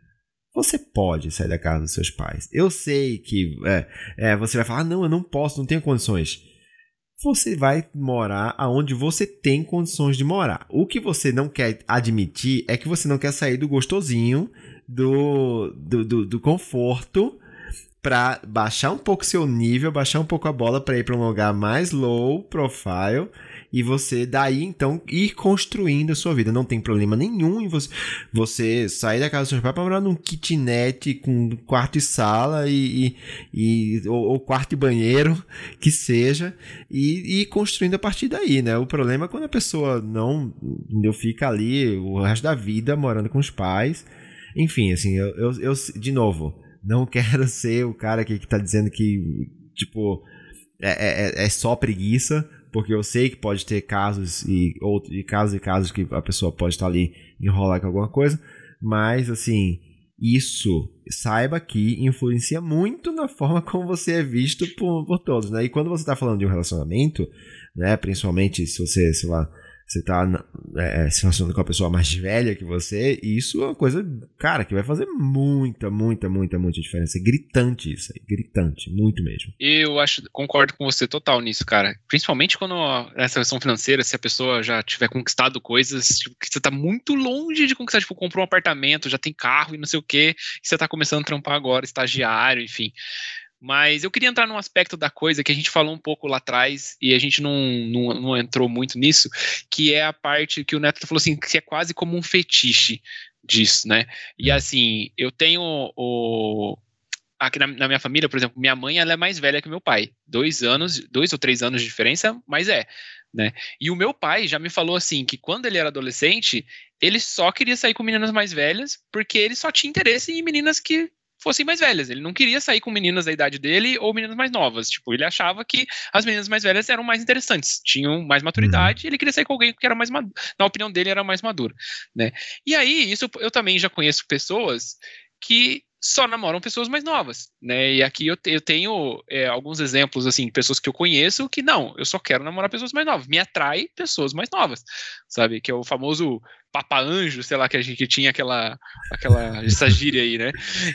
você pode sair da casa dos seus pais. Eu sei que é, é, você vai falar, ah, não, eu não posso, não tenho condições você vai morar aonde você tem condições de morar. O que você não quer admitir é que você não quer sair do gostosinho, do, do, do, do conforto, para baixar um pouco seu nível, baixar um pouco a bola para ir para um lugar mais low profile e você daí então ir construindo a sua vida. Não tem problema nenhum em você, você sair da casa dos seus pais para morar num kitnet com quarto e sala e, e, e ou, ou, quarto e banheiro que seja e, ir construindo a partir daí, né? O problema é quando a pessoa não fica ali o resto da vida morando com os pais. Enfim, assim, eu, eu, eu de novo, não quero ser o cara que, que tá dizendo que, tipo, é, é, é só preguiça, porque eu sei que pode ter casos e, outros, e casos e casos que a pessoa pode estar ali enrolar com alguma coisa, mas assim, isso saiba que influencia muito na forma como você é visto por, por todos, né? E quando você está falando de um relacionamento, né, principalmente se você, sei lá, você tá é, é, se relacionando com uma pessoa mais velha que você, isso é uma coisa, cara, que vai fazer muita, muita, muita, muita diferença. É gritante isso aí, gritante, muito mesmo. Eu acho, concordo com você total nisso, cara. Principalmente quando essa questão financeira, se a pessoa já tiver conquistado coisas, tipo, que você tá muito longe de conquistar, tipo, comprou um apartamento, já tem carro e não sei o quê, e você tá começando a trampar agora, estagiário, enfim. Mas eu queria entrar num aspecto da coisa que a gente falou um pouco lá atrás e a gente não, não, não entrou muito nisso, que é a parte que o Neto falou assim, que é quase como um fetiche disso, né? E hum. assim, eu tenho o. Aqui na, na, minha família, por exemplo, minha mãe ela é mais velha que meu pai. Dois anos, dois ou três anos de diferença, mas é. Né? E o meu pai já me falou assim que quando ele era adolescente, ele só queria sair com meninas mais velhas, porque ele só tinha interesse em meninas que fossem mais velhas. Ele não queria sair com meninas da idade dele ou meninas mais novas. Tipo, ele achava que as meninas mais velhas eram mais interessantes, tinham mais maturidade, uhum. ele queria sair com alguém que era mais maduro. Na opinião dele, era mais madura, né? E aí, isso eu também já conheço pessoas que só namoram pessoas mais novas, né? E aqui eu, te, eu tenho é, alguns exemplos, assim, pessoas que eu conheço que não, eu só quero namorar pessoas mais novas, me atrai pessoas mais novas, sabe? Que é o famoso papa anjo, sei lá, que a gente que tinha aquela, aquela essa gíria aí, né?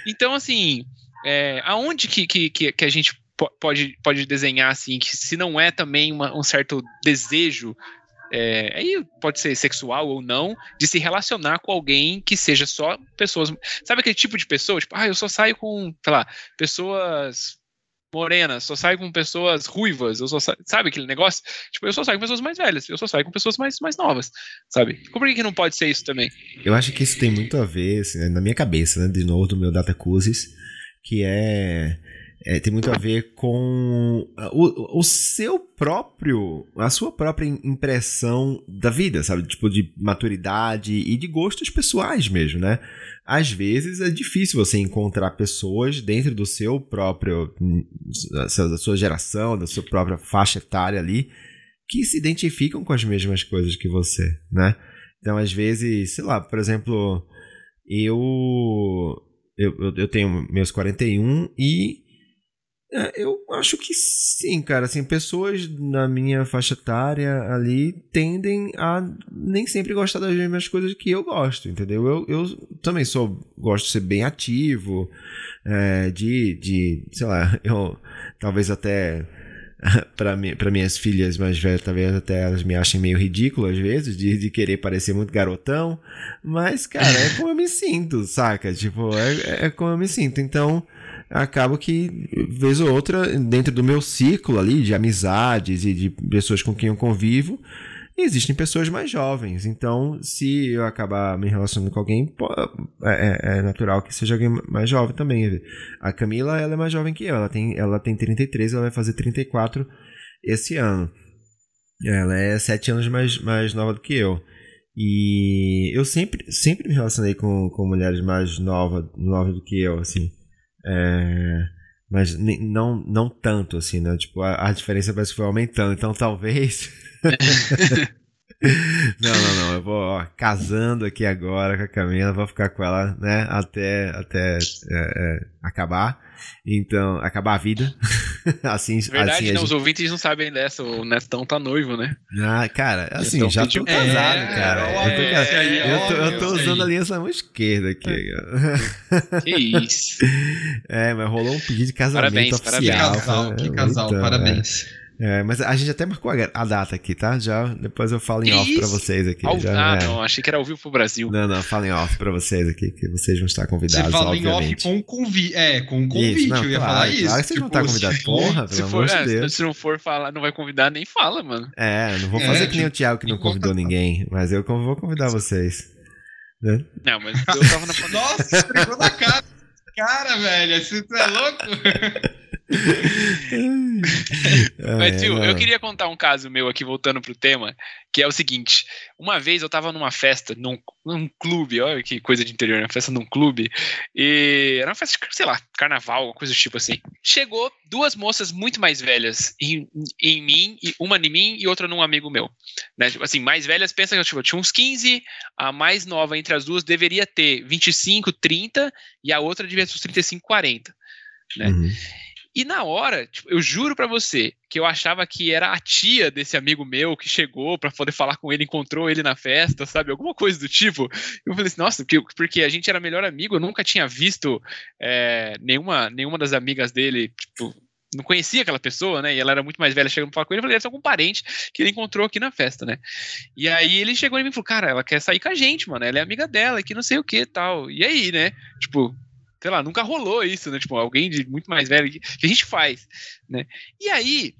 Então, assim, é, aonde que, que, que a gente pode, pode desenhar, assim, que se não é também uma, um certo desejo é, aí pode ser sexual ou não, de se relacionar com alguém que seja só pessoas. Sabe aquele tipo de pessoa? Tipo, ah, eu só saio com, sei lá, pessoas morenas, só saio com pessoas ruivas, eu só saio, sabe aquele negócio? Tipo, eu só saio com pessoas mais velhas, eu só saio com pessoas mais, mais novas, sabe? Por que, que não pode ser isso também? Eu acho que isso tem muito a ver, assim, na minha cabeça, né, de novo, do meu Data Courses, que é é, tem muito a ver com o, o seu próprio, a sua própria impressão da vida, sabe? Tipo, de maturidade e de gostos pessoais mesmo, né? Às vezes é difícil você encontrar pessoas dentro do seu próprio, da sua geração, da sua própria faixa etária ali, que se identificam com as mesmas coisas que você, né? Então, às vezes, sei lá, por exemplo, eu, eu, eu tenho meus 41 e é, eu acho que sim, cara. Assim, pessoas na minha faixa etária ali tendem a nem sempre gostar das mesmas coisas que eu gosto, entendeu? Eu, eu também sou, gosto de ser bem ativo, é, de, de, sei lá, eu talvez até para mi, minhas filhas mais velhas, talvez até elas me achem meio ridículo às vezes, de, de querer parecer muito garotão, mas, cara, é como eu me sinto, saca? Tipo, é, é como eu me sinto. Então, acabo que, vez ou outra, dentro do meu ciclo ali de amizades e de pessoas com quem eu convivo, existem pessoas mais jovens. Então, se eu acabar me relacionando com alguém, é, é, é, natural que seja alguém mais jovem também. A Camila, ela é mais jovem que eu. Ela tem, ela tem 33, ela vai fazer 34 esse ano. Ela é 7 anos mais, mais nova do que eu. E eu sempre, sempre me relacionei com, com mulheres mais novas nova do que eu, assim. É, mas não, não tanto, assim, né? Tipo, a, a diferença parece que foi aumentando. Então, talvez. não, não, não. Eu vou ó, casando aqui agora com a Camila, vou ficar com ela, né? Até, até é, é, acabar. Então, acabar a vida. assim, Verdade, assim, não, gente... os ouvintes não sabem dessa. O Netão tá noivo, né? Ah, cara, assim, Netão já pediu... tô casado, é, cara. É, eu tô, é, eu tô, eu tô usando a aliança mão esquerda aqui. Que isso. É, mas rolou um pedido de casamento parabéns, oficial. Parabéns, que casal, que casal, então, parabéns. É. É, mas a gente até marcou a, data aqui, tá? Já depois eu falo em off Isso? pra vocês aqui. Ao, já, ah, é. não, achei que era ao vivo pro Brasil. Não, não, fala em off pra vocês aqui, que vocês vão estar convidados, Você fala obviamente. em off com convite, é, com convite, isso, não, eu ia claro, falar isso. Claro que vocês tipo, vão estar convidados, porra, pelo for, amor de é, Deus. Se não for falar, não vai convidar, nem fala, mano. É, não vou fazer é, que nem o Thiago que não convidou ninguém, mas eu vou convidar vocês. Né? Não, mas eu tava na Nossa, esfregou na cara. Cara, velho, você é louco? Mas, tio, eu queria contar um caso meu aqui, voltando pro tema, que é o seguinte: uma vez eu tava numa festa, num, num clube, olha que coisa de interior, uma festa num clube, e era uma festa, sei lá, carnaval, coisa do tipo assim. Chegou duas moças muito mais velhas em, em mim, e uma em mim e outra num amigo meu. Né? Tipo assim, mais velhas, pensa que eu tipo, tinha uns 15, a mais nova entre as duas deveria ter 25, 30, e a outra devia ter uns 35, 40. Né? Uhum. E na hora, tipo, eu juro para você que eu achava que era a tia desse amigo meu que chegou para poder falar com ele, encontrou ele na festa, sabe? Alguma coisa do tipo. Eu falei assim, nossa, porque, a gente era melhor amigo, eu nunca tinha visto é, nenhuma, nenhuma das amigas dele, tipo, não conhecia aquela pessoa, né? E ela era muito mais velha, chegando pra falar com ele, eu falei, deve ser algum parente que ele encontrou aqui na festa, né? E aí ele chegou em mim e falou, cara, ela quer sair com a gente, mano, ela é amiga dela, que não sei o que tal. E aí, né? Tipo, sei lá, nunca rolou isso, né? Tipo, alguém de muito mais velho que, que a gente faz, né? E aí,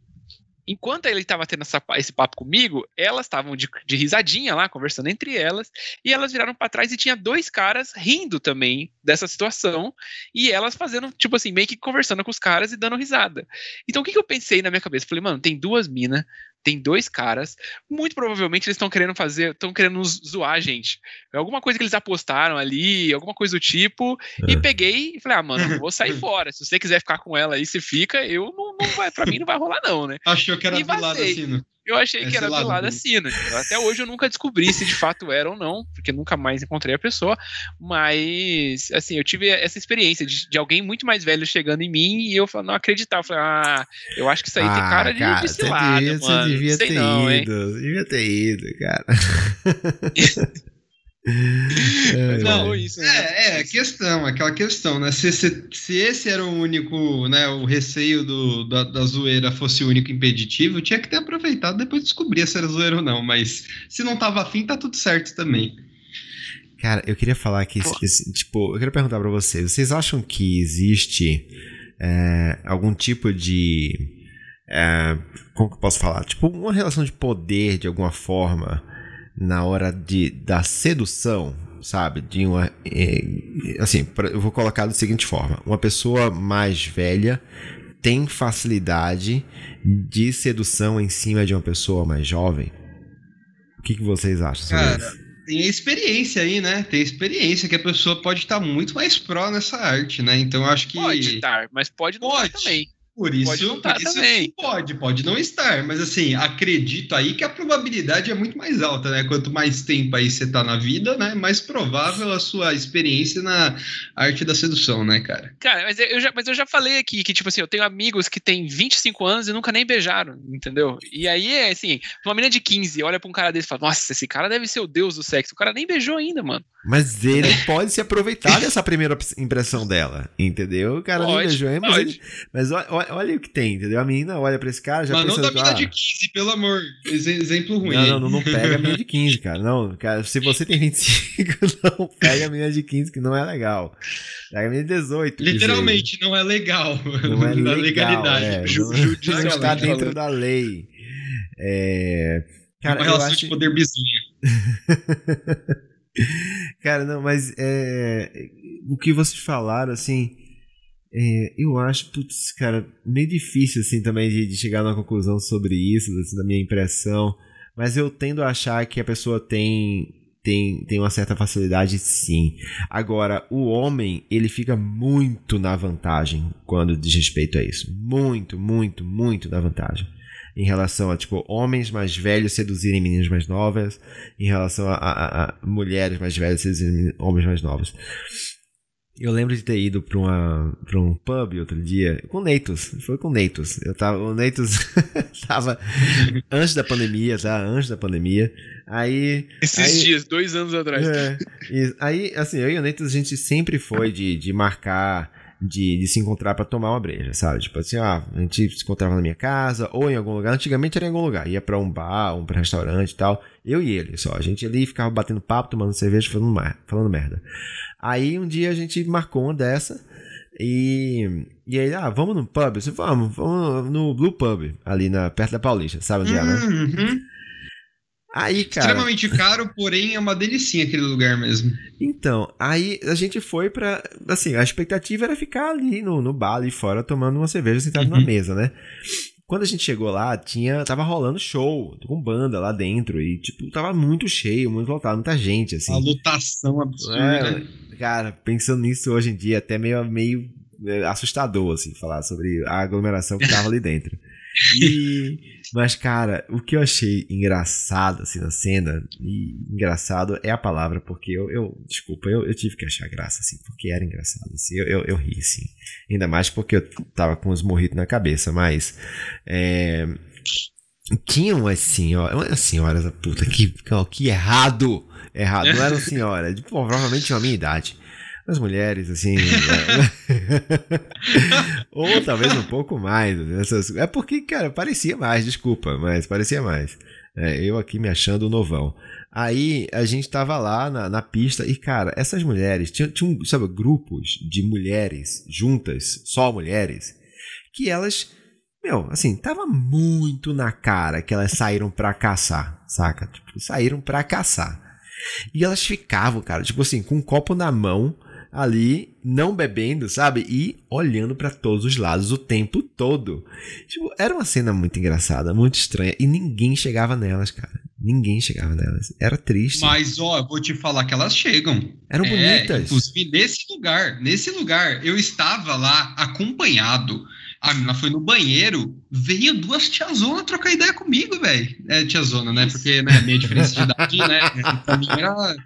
enquanto ele estava tendo essa, esse papo comigo, elas estavam de, de, risadinha lá, conversando entre elas, e elas viraram para trás e tinha dois caras rindo também dessa situação, e elas fazendo, tipo assim, meio que conversando com os caras e dando risada. Então o que, que eu pensei na minha cabeça? Falei, mano, tem duas minas tem dois caras. Muito provavelmente eles estão querendo fazer, estão querendo zoar a gente. É alguma coisa que eles apostaram ali, alguma coisa do tipo. É. E peguei e falei, ah, mano, vou sair fora. Se você quiser ficar com ela aí, você fica. Eu não, não vai, pra mim não vai rolar, não, né? Achou que era e do lado assim, Eu achei que era do lado da Sina. Até hoje eu nunca descobri se de fato era ou não, porque nunca mais encontrei a pessoa. Mas, assim, eu tive essa experiência de, de alguém muito mais velho chegando em mim e eu não acreditar. Eu falei, ah, eu acho que isso aí ah, tem cara de, cara, cilada, devia, mano. Você devia ter não, ido, hein? devia ter ido, cara. É, não, isso, né? é, é, questão, aquela questão, né? Se, se, se, esse era o único, né? O receio do, da, da zoeira fosse o único impeditivo, tinha que ter aproveitado depois de descobrir se era zoeira ou não. Mas se não tava afim, tá tudo certo também. Cara, eu queria falar que, tipo, eu queria perguntar para vocês: vocês acham que existe é, algum tipo de. É, como que eu posso falar? Tipo, uma relação de poder de alguma forma na hora de, da sedução, sabe? De uma. É, assim, eu vou colocar da seguinte forma: uma pessoa mais velha tem facilidade de sedução em cima de uma pessoa mais jovem? O que, que vocês acham sobre Cara, isso? Tem a experiência aí, né? Tem experiência que a pessoa pode estar muito mais pró nessa arte, né? Então eu acho que. Pode estar, mas pode não pode. também. Por isso, pode não estar também. Pode, pode não estar, mas assim, acredito aí que a probabilidade é muito mais alta, né? Quanto mais tempo aí você tá na vida, né? Mais provável a sua experiência na arte da sedução, né, cara? Cara, mas eu já, mas eu já falei aqui que, tipo assim, eu tenho amigos que têm 25 anos e nunca nem beijaram, entendeu? E aí é assim, uma menina de 15 olha pra um cara desse e fala, nossa, esse cara deve ser o deus do sexo. O cara nem beijou ainda, mano. Mas ele pode se aproveitar dessa primeira impressão dela, entendeu? O cara pode, nem beijou ainda, mas, ele, mas olha olha, olha o que tem, entendeu? A menina olha pra esse cara já Mas não da menina ah, de 15, pelo amor. Exemplo ruim. Não, não, não, pega a menina de 15, cara. Não, cara, se você tem 25, não pega a menina de 15, que não é legal. Pega a menina de 18. Literalmente, não é legal. Não é legal, legalidade. É, não, não está dentro da lei. É... Cara, uma relação acho... de poder bizinha. cara, não, mas é... o que vocês falaram, assim é, eu acho, putz, cara, meio difícil assim também de, de chegar numa conclusão sobre isso, assim, da minha impressão. Mas eu tendo a achar que a pessoa tem tem, tem uma certa facilidade, sim. Agora, o homem, ele fica muito na vantagem quando diz respeito a isso. Muito, muito, muito na vantagem. Em relação a, tipo, homens mais velhos seduzirem meninas mais novas, em relação a, a, a mulheres mais velhas seduzirem homens mais novos. Eu lembro de ter ido pra, uma, pra um pub outro dia com o Neitos. Foi com o Neitos. Eu tava, o Neitos tava antes da pandemia, tá? Antes da pandemia. Aí. Esses aí, dias, dois anos atrás. É, aí, assim, eu e o Neitos, a gente sempre foi de, de marcar. De, de se encontrar para tomar uma breja, sabe? Tipo assim, ah, a gente se encontrava na minha casa ou em algum lugar. Antigamente era em algum lugar. Ia para um bar, um restaurante e tal. Eu e ele só. A gente ali ficava batendo papo, tomando cerveja, falando, falando merda. Aí um dia a gente marcou uma dessa. E, e aí, ah, vamos no pub? Você vamos, vamos no Blue Pub, ali na, perto da Paulista, sabe onde é, né? Uhum. Aí, cara. Extremamente caro, porém é uma delicinha aquele lugar mesmo. Então, aí a gente foi pra. Assim, a expectativa era ficar ali no, no bar ali fora tomando uma cerveja sentado uhum. na mesa, né? Quando a gente chegou lá, tinha tava rolando show, com banda lá dentro e tipo, tava muito cheio, muito lotado, muita gente assim. A lutação absurda. É, cara, pensando nisso hoje em dia, até meio meio é, assustador assim falar sobre a aglomeração que tava ali dentro. E, mas, cara, o que eu achei engraçado assim na cena, e engraçado é a palavra, porque eu, eu desculpa, eu, eu tive que achar graça, assim, porque era engraçado, assim, eu, eu, eu ri, assim. Ainda mais porque eu tava com os morritos na cabeça, mas. É, tinha umas senhoras, umas senhoras, puta, que, que errado! Errado, não eram senhoras, provavelmente tinham a minha idade as mulheres, assim. Ou talvez um pouco mais. Essas... É porque, cara, parecia mais, desculpa, mas parecia mais. É, eu aqui me achando novão. Aí a gente tava lá na, na pista e, cara, essas mulheres, tinham, tinha, sabe, grupos de mulheres juntas, só mulheres, que elas, meu, assim, tava muito na cara que elas saíram pra caçar, saca? Tipo, saíram pra caçar. E elas ficavam, cara, tipo assim, com um copo na mão, ali, não bebendo, sabe? E olhando para todos os lados o tempo todo. Tipo, era uma cena muito engraçada, muito estranha. E ninguém chegava nelas, cara. Ninguém chegava nelas. Era triste. Mas, ó, eu vou te falar que elas chegam. Eram é, bonitas. Inclusive, nesse lugar, nesse lugar, eu estava lá acompanhado A menina foi no banheiro, veio duas tiazonas trocar ideia comigo, velho. É, tiazona, né? Porque, né, minha diferença de idade, né? Pra mim era.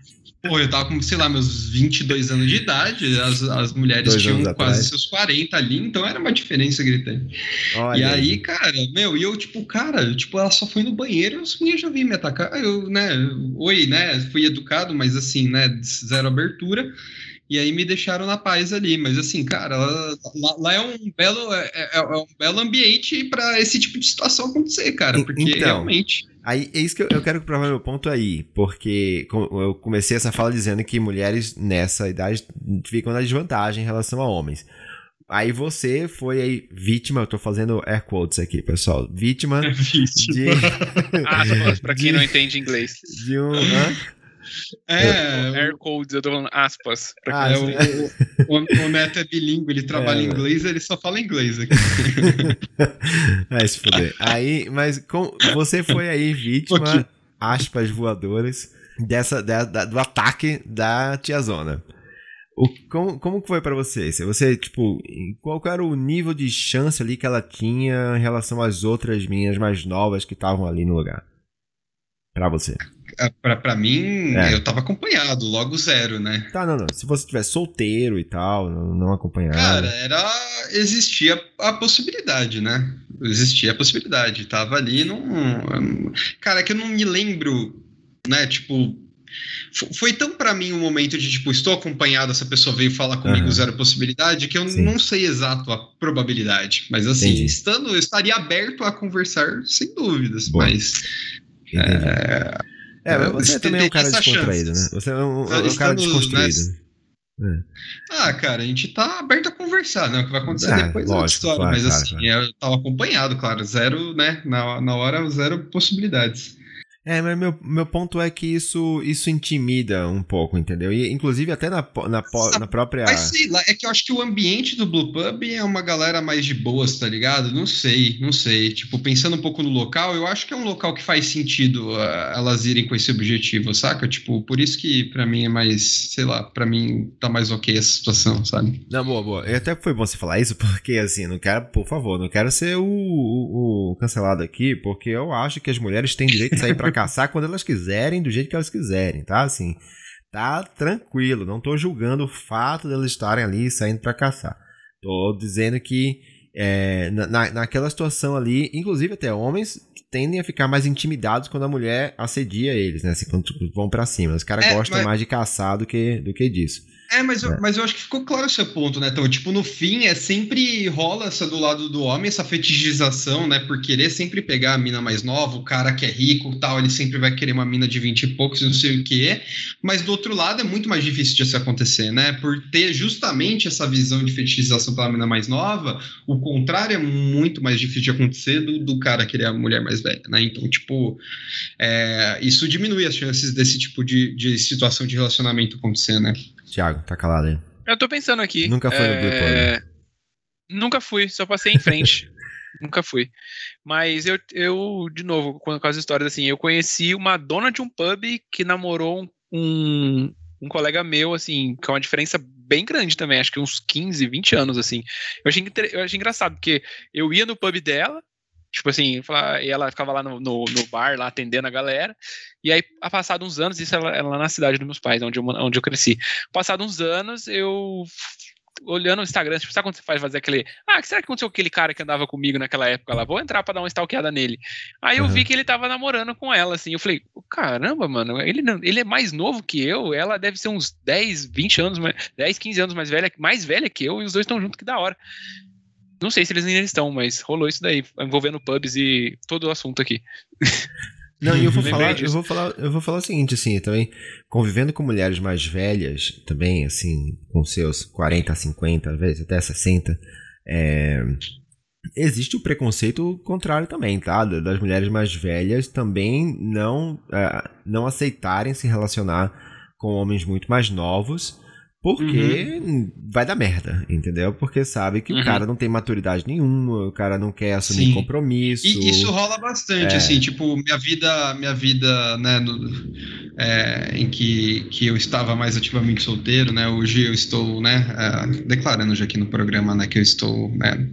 Pô, eu tava com, sei lá, meus 22 anos de idade, as, as mulheres Dois tinham quase seus 40 ali, então era uma diferença gritante. Olha. E aí, cara, meu, e eu, tipo, cara, tipo, ela só foi no banheiro e meninos já vinham me atacar. Eu, né, oi, né, fui educado, mas assim, né, zero abertura. E aí me deixaram na paz ali. Mas assim, cara, lá, lá é um belo, é, é, é um belo ambiente para esse tipo de situação acontecer, cara. Porque então, realmente. Aí é isso que eu, eu quero provar meu ponto aí, porque eu comecei essa fala dizendo que mulheres nessa idade ficam na desvantagem em relação a homens. Aí você foi aí vítima, eu tô fazendo air quotes aqui, pessoal. Vítima, vítima. de. ah, pra quem de, não entende inglês. De um. Hã? É, air codes, eu tô falando aspas. Ah, é, o, o, o, Neto é bilíngue, ele trabalha é, em inglês, ele só fala inglês aqui. Vai se fuder. Aí, mas com, você foi aí vítima, aspas voadoras, dessa, da, da, do ataque da tiazona. O, como, como foi para você? Você, tipo, qual era o nível de chance ali que ela tinha em relação às outras minhas mais novas que estavam ali no lugar? Pra você. Pra, pra mim, é. eu tava acompanhado, logo zero, né? Tá, não, não. Se você tivesse solteiro e tal, não, não acompanhado. Cara, era. Existia a possibilidade, né? Existia a possibilidade. Tava ali num. Cara, é que eu não me lembro, né? Tipo. Foi tão para mim um momento de tipo, estou acompanhado, essa pessoa veio falar comigo, uhum. zero possibilidade, que eu Sim. não sei exato a probabilidade. Mas assim, Entendi. estando, eu estaria aberto a conversar sem dúvidas. Mas. É, é, mas você também é um cara descontraído, chance. né? Você é um, é um cara desconstruído. É. Ah, cara, a gente tá aberto a conversar, né? O que vai acontecer é, depois lógico, é outra história. Claro, mas claro, assim, claro. eu tava acompanhado, claro. Zero, né? Na, na hora, zero possibilidades. É, mas meu, meu ponto é que isso, isso intimida um pouco, entendeu? E inclusive até na, na, na própria. Mas sei lá, é que eu acho que o ambiente do Blue Pub é uma galera mais de boas, tá ligado? Não sei, não sei. Tipo, pensando um pouco no local, eu acho que é um local que faz sentido uh, elas irem com esse objetivo, saca? Tipo, por isso que para mim é mais, sei lá, para mim tá mais ok essa situação, sabe? Não, boa, boa. E até foi bom você falar isso, porque assim, não quero, por favor, não quero ser o, o, o cancelado aqui, porque eu acho que as mulheres têm direito de sair pra caçar quando elas quiserem, do jeito que elas quiserem, tá? Assim, tá tranquilo. Não tô julgando o fato delas estarem ali saindo para caçar. Tô dizendo que é, na, naquela situação ali, inclusive até homens tendem a ficar mais intimidados quando a mulher assedia eles, né? Assim, quando vão para cima. Os caras é, gostam mas... mais de caçar do que, do que disso. É, mas eu, é. mas eu acho que ficou claro o seu ponto, né? Então, tipo, no fim, é sempre rola essa do lado do homem, essa fetichização, né? Por querer sempre pegar a mina mais nova, o cara que é rico tal, ele sempre vai querer uma mina de 20 e poucos, não sei o que. Mas do outro lado, é muito mais difícil de isso acontecer, né? Por ter justamente essa visão de fetichização pela mina mais nova, o contrário é muito mais difícil de acontecer do, do cara querer a mulher mais velha, né? Então, tipo, é, isso diminui as chances desse tipo de, de situação de relacionamento acontecer, né? Tiago, tá calado aí. Eu tô pensando aqui. Nunca foi é... no Blue é, Nunca fui, só passei em frente. Nunca fui. Mas eu, eu, de novo, com, as histórias assim, eu conheci uma dona de um pub que namorou um, um colega meu, assim, com uma diferença bem grande também, acho que uns 15, 20 anos, assim. Eu achei, eu achei engraçado, porque eu ia no pub dela, Tipo assim, e ela ficava lá no, no, no, bar, lá atendendo a galera. E aí, a passado uns anos, isso era, lá na cidade dos meus pais, onde eu, onde eu cresci. Passado uns anos, eu olhando o Instagram, tipo, sabe quando você faz fazer aquele. Ah, será que aconteceu com aquele cara que andava comigo naquela época lá? Vou entrar pra dar uma stalkeada nele. Aí eu uhum. vi que ele tava namorando com ela, assim. Eu falei, caramba, mano, ele, ele é mais novo que eu, ela deve ser uns 10, 20 anos, 10, 15 anos mais velha, mais velha que eu, e os dois estão juntos, que da hora. Não sei se eles ainda estão, mas rolou isso daí, envolvendo pubs e todo o assunto aqui. Não, e eu vou falar, eu vou falar, eu vou falar o seguinte, assim, também, convivendo com mulheres mais velhas, também, assim, com seus 40, 50, às vezes até 60, é, existe o preconceito contrário também, tá? Das mulheres mais velhas também não, é, não aceitarem se relacionar com homens muito mais novos, Porque uhum. vai dar merda, entendeu? Porque sabe que uhum. o cara não tem maturidade nenhuma, o cara não quer assumir Sim. compromisso. E isso rola bastante, é. assim, tipo, minha vida, minha vida, né, no, é, em que, que eu estava mais ativamente solteiro, né? Hoje eu estou, né, é, declarando já aqui no programa, né, que eu estou, né.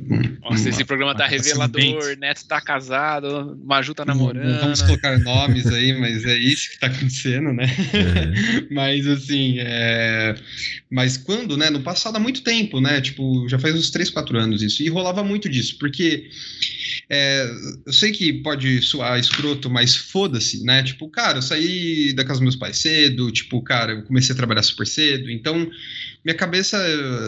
Nossa, esse programa tá revelador, Neto tá casado, Maju tá namorando. Não, vamos colocar nomes aí, mas é isso que tá acontecendo, né? É. mas assim, é mas quando, né, no passado há muito tempo, né, tipo, já faz uns 3, 4 anos isso, e rolava muito disso, porque é, eu sei que pode soar escroto, mas foda-se, né, tipo, cara, eu saí da casa dos meus pais cedo, tipo, cara, eu comecei a trabalhar super cedo, então minha cabeça,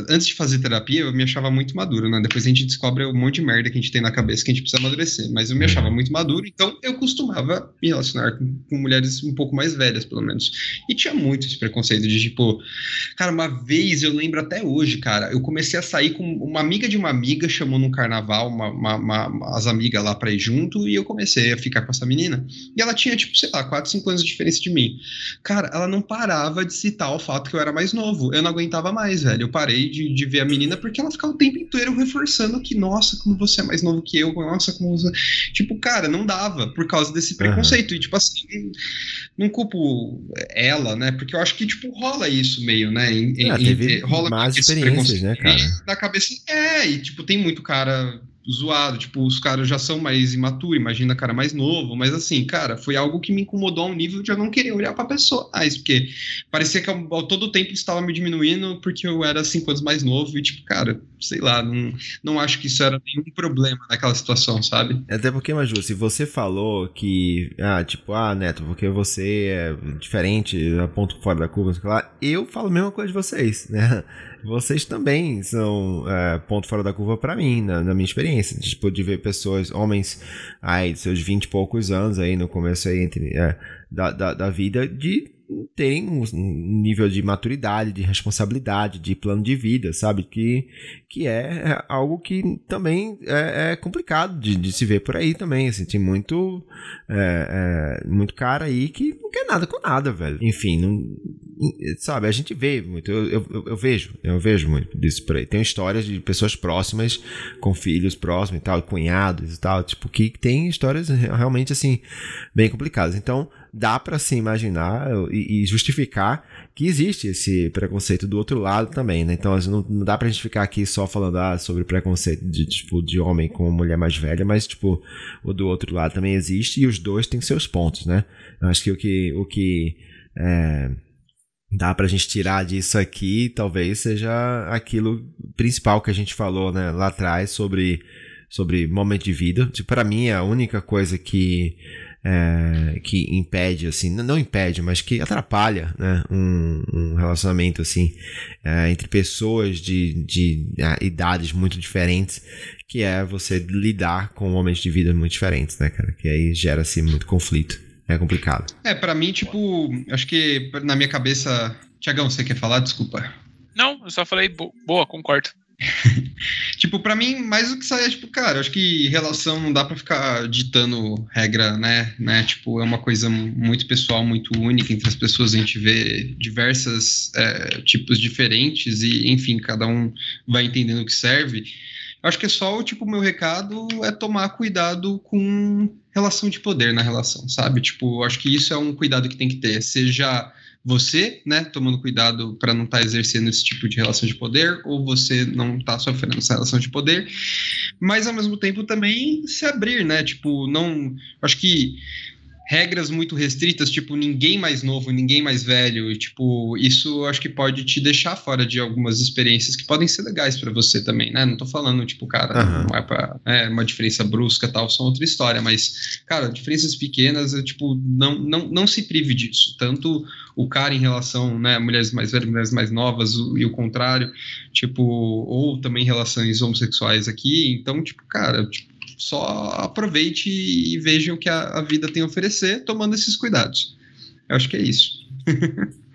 antes de fazer terapia, eu me achava muito maduro, né? Depois a gente descobre um monte de merda que a gente tem na cabeça que a gente precisa amadurecer. Mas eu me achava muito maduro, então eu costumava me relacionar com, com mulheres um pouco mais velhas, pelo menos. E tinha muito esse preconceito de tipo, cara, uma vez eu lembro até hoje, cara, eu comecei a sair com uma amiga de uma amiga, chamou num carnaval uma, uma, uma, as amigas lá pra ir junto, e eu comecei a ficar com essa menina. E ela tinha, tipo, sei lá, 4, 5 anos de diferença de mim. Cara, ela não parava de citar o fato que eu era mais novo. Eu não aguentava mais, velho. Eu parei de, de ver a menina porque ela ficava o tempo inteiro reforçando que, nossa, como você é mais novo que eu, nossa, como você. Tipo, cara, não dava por causa desse preconceito. Uhum. E, tipo assim, não culpo ela, né? Porque eu acho que, tipo, rola isso meio, né? Em, ah, em, rola mais experiências, né, cara? Na cabeça, é, e, tipo, tem muito cara zoado, tipo, os caras já são mais imaturos, imagina cara mais novo, mas assim, cara, foi algo que me incomodou ao nível de eu não querer olhar pra pessoa mais, porque parecia que ao todo tempo estava me diminuindo porque eu era cinco anos mais novo e, tipo, cara, sei lá, não, não acho que isso era nenhum problema naquela situação, sabe? Até porque, Maju, se você falou que, ah, tipo, ah, Neto, porque você é diferente, a ponto fora da curva, lá, eu falo a mesma coisa de vocês, né? Vocês também são é, ponto fora da curva para mim, na, na, minha experiência. Tipo, de ver pessoas, homens, aí, seus 20 e poucos anos aí, no começo aí, entre, é, da, da, da vida, de terem um nível de maturidade, de responsabilidade, de plano de vida, sabe? Que, que é algo que também é, é complicado de, de, se ver por aí também. Assim, tem muito, é, é, muito cara aí que não quer nada com nada, velho. Enfim, não, sabe? A gente vê muito, eu, eu, eu, vejo, eu vejo muito disso por aí. Tem histórias de pessoas próximas, com filhos próximos e tal, cunhados e tal, tipo, que tem histórias realmente, assim, bem complicadas. Então, dá para se imaginar e, e, justificar que existe esse preconceito do outro lado também, né? Então não, não dá pra gente ficar aqui só falando ah, sobre preconceito de, tipo, de homem com mulher mais velha, mas tipo, o do outro lado também existe e os dois têm seus pontos, né? Eu acho que o que, o que é, dá pra gente tirar disso aqui talvez seja aquilo principal que a gente falou né, lá atrás sobre, sobre momento de vida. Tipo, para mim, a única coisa que é, que impede, assim, não impede, mas que atrapalha né, um, um relacionamento assim é, entre pessoas de, de é, idades muito diferentes, que é você lidar com homens de vida muito diferentes, né, cara? Que aí gera-se muito conflito. É complicado. É, para mim, tipo, acho que na minha cabeça. Tiagão, você quer falar? Desculpa. Não, eu só falei boa, concordo. tipo, para mim, mais do que sair, é, tipo, cara, acho que relação não dá para ficar ditando regra, né? né? Tipo, é uma coisa muito pessoal, muito única entre as pessoas. A gente vê diversas é, tipos diferentes e, enfim, cada um vai entendendo o que serve. Acho que é só o tipo, meu recado é tomar cuidado com relação de poder na relação, sabe? Tipo, acho que isso é um cuidado que tem que ter, seja você, né, tomando cuidado para não estar tá exercendo esse tipo de relação de poder, ou você não está sofrendo essa relação de poder, mas ao mesmo tempo também se abrir, né? Tipo, não. Acho que regras muito restritas, tipo, ninguém mais novo, ninguém mais velho, e, tipo, isso acho que pode te deixar fora de algumas experiências que podem ser legais para você também, né? Não tô falando, tipo, cara, uhum. não é pra, é, uma diferença brusca tal, são outra história, mas, cara, diferenças pequenas, é, tipo, não, não, não se prive disso, tanto o cara em relação, né, mulheres mais velhas, mulheres mais novas, o, e o contrário, tipo, ou também relações homossexuais aqui, então, tipo, cara, tipo, só aproveite e veja o que a, a, vida tem a oferecer, tomando esses cuidados. Eu acho que é isso.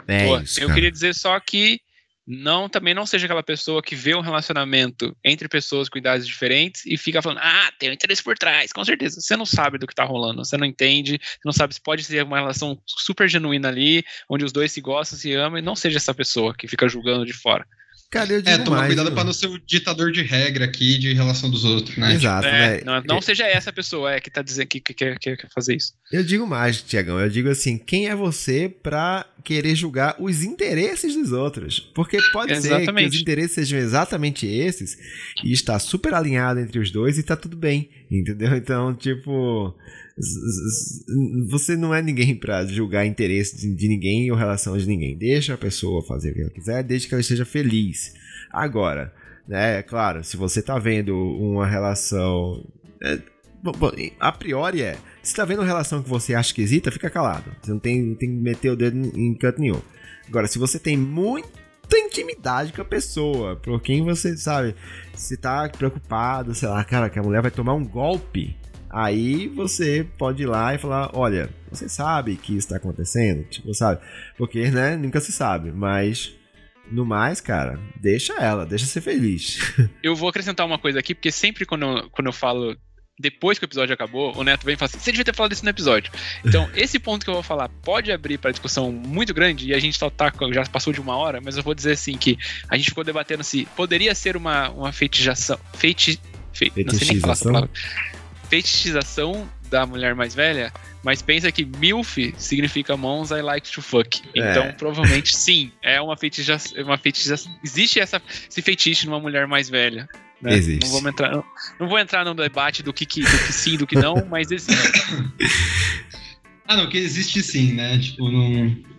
É Pô, isso eu queria dizer só que não também não seja aquela pessoa que vê um relacionamento entre pessoas com idades diferentes e fica falando, ah, tem um interesse por trás, com certeza. Você não sabe do que tá rolando, você não entende, você não sabe se pode ser uma relação super genuína ali, onde os dois se gostam, se amam, e não seja essa pessoa que fica julgando de fora. Cara, eu é, digo é, tomar cuidado para não ser o ditador de regra aqui de relação dos outros, né? Exato, é, né? Não, não seja essa pessoa é, que tá dizendo que, que, que, que quer fazer isso. Eu digo mais, Tiagão, eu digo assim, quem é você para querer julgar os interesses dos outros? Porque pode exatamente. ser que os interesses sejam exatamente esses e está super alinhado entre os dois e tá tudo bem, entendeu? Então, tipo, você não é ninguém para julgar interesse de, ninguém ou relação de ninguém. Deixa a pessoa fazer o que ela quiser, desde que ela esteja feliz. Agora, né, é claro, se você tá vendo uma relação. É, bom, a priori é. Se tá vendo uma relação que você acha esquisita, fica calado. Você não tem, tem que meter o dedo em canto nenhum. Agora, se você tem muita intimidade com a pessoa, por quem você sabe, se tá preocupado, sei lá, cara, que a mulher vai tomar um golpe Aí você pode ir lá e falar: olha, você sabe que isso tá acontecendo? Tipo, sabe? Porque, né, nunca se sabe, mas. No mais, cara, deixa ela, deixa ser feliz. Eu vou acrescentar uma coisa aqui, porque sempre quando eu, quando eu falo depois que o episódio acabou, o Neto vem e fala assim: você devia ter falado isso no episódio. Então, esse ponto que eu vou falar pode abrir para discussão muito grande, e a gente tá, tá, já passou de uma hora, mas eu vou dizer assim: que a gente ficou debatendo se poderia ser uma, uma feitiçação. Feiti, fe, não sei nem falar essa palavra fetichização da mulher mais velha, mas pensa que MILF significa Mons I like to fuck. É. Então, provavelmente sim, é uma fetichização. Uma fetichização. Existe essa, esse fetiche numa mulher mais velha. Né? Existe. Não, vou entrar, não, não, vou entrar no debate do que, que, do que sim, do que não, mas existe. ah, não, que existe sim, né? Tipo, não.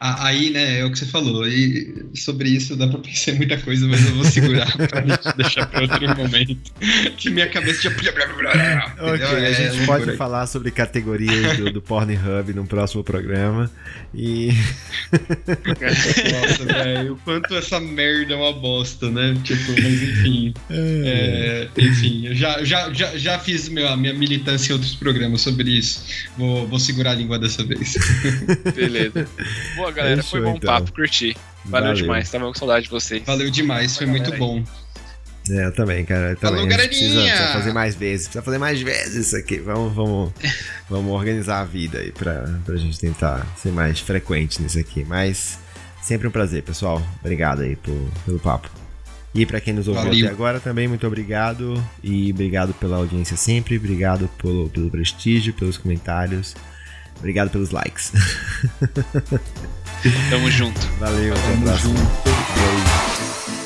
Aí, né, é o que você falou. E sobre isso dá pra pensar muita coisa, mas eu vou segurar pra deixar pra outro momento. Que minha cabeça já. ok, a é, gente pode falar sobre categorias do, do Pornhub no próximo programa. E. Nossa, velho, o quanto essa merda é uma bosta, né? Tipo, mas enfim. É, enfim, eu já, já, já, já fiz minha, minha militância em outros programas sobre isso. Vou, vou segurar a língua dessa vez. Beleza. Boa, galera. Fechou, foi bom então. papo, curti. Valeu, Valeu, demais, tava com saudade de vocês. Valeu demais, foi muito bom. É, eu também, cara. Eu também. Falou, precisa, precisa, fazer mais vezes. Precisa fazer mais vezes isso aqui. Vamos, vamos, vamos organizar a vida aí pra, pra gente tentar ser mais frequente nisso aqui. Mas sempre um prazer, pessoal. Obrigado aí por, pelo papo. E para quem nos ouviu Valeu. até agora também, muito obrigado. E obrigado pela audiência sempre. Obrigado pelo, pelo prestígio, pelos comentários. Obrigado pelos likes. Tamo junto. Valeu, Tamo até a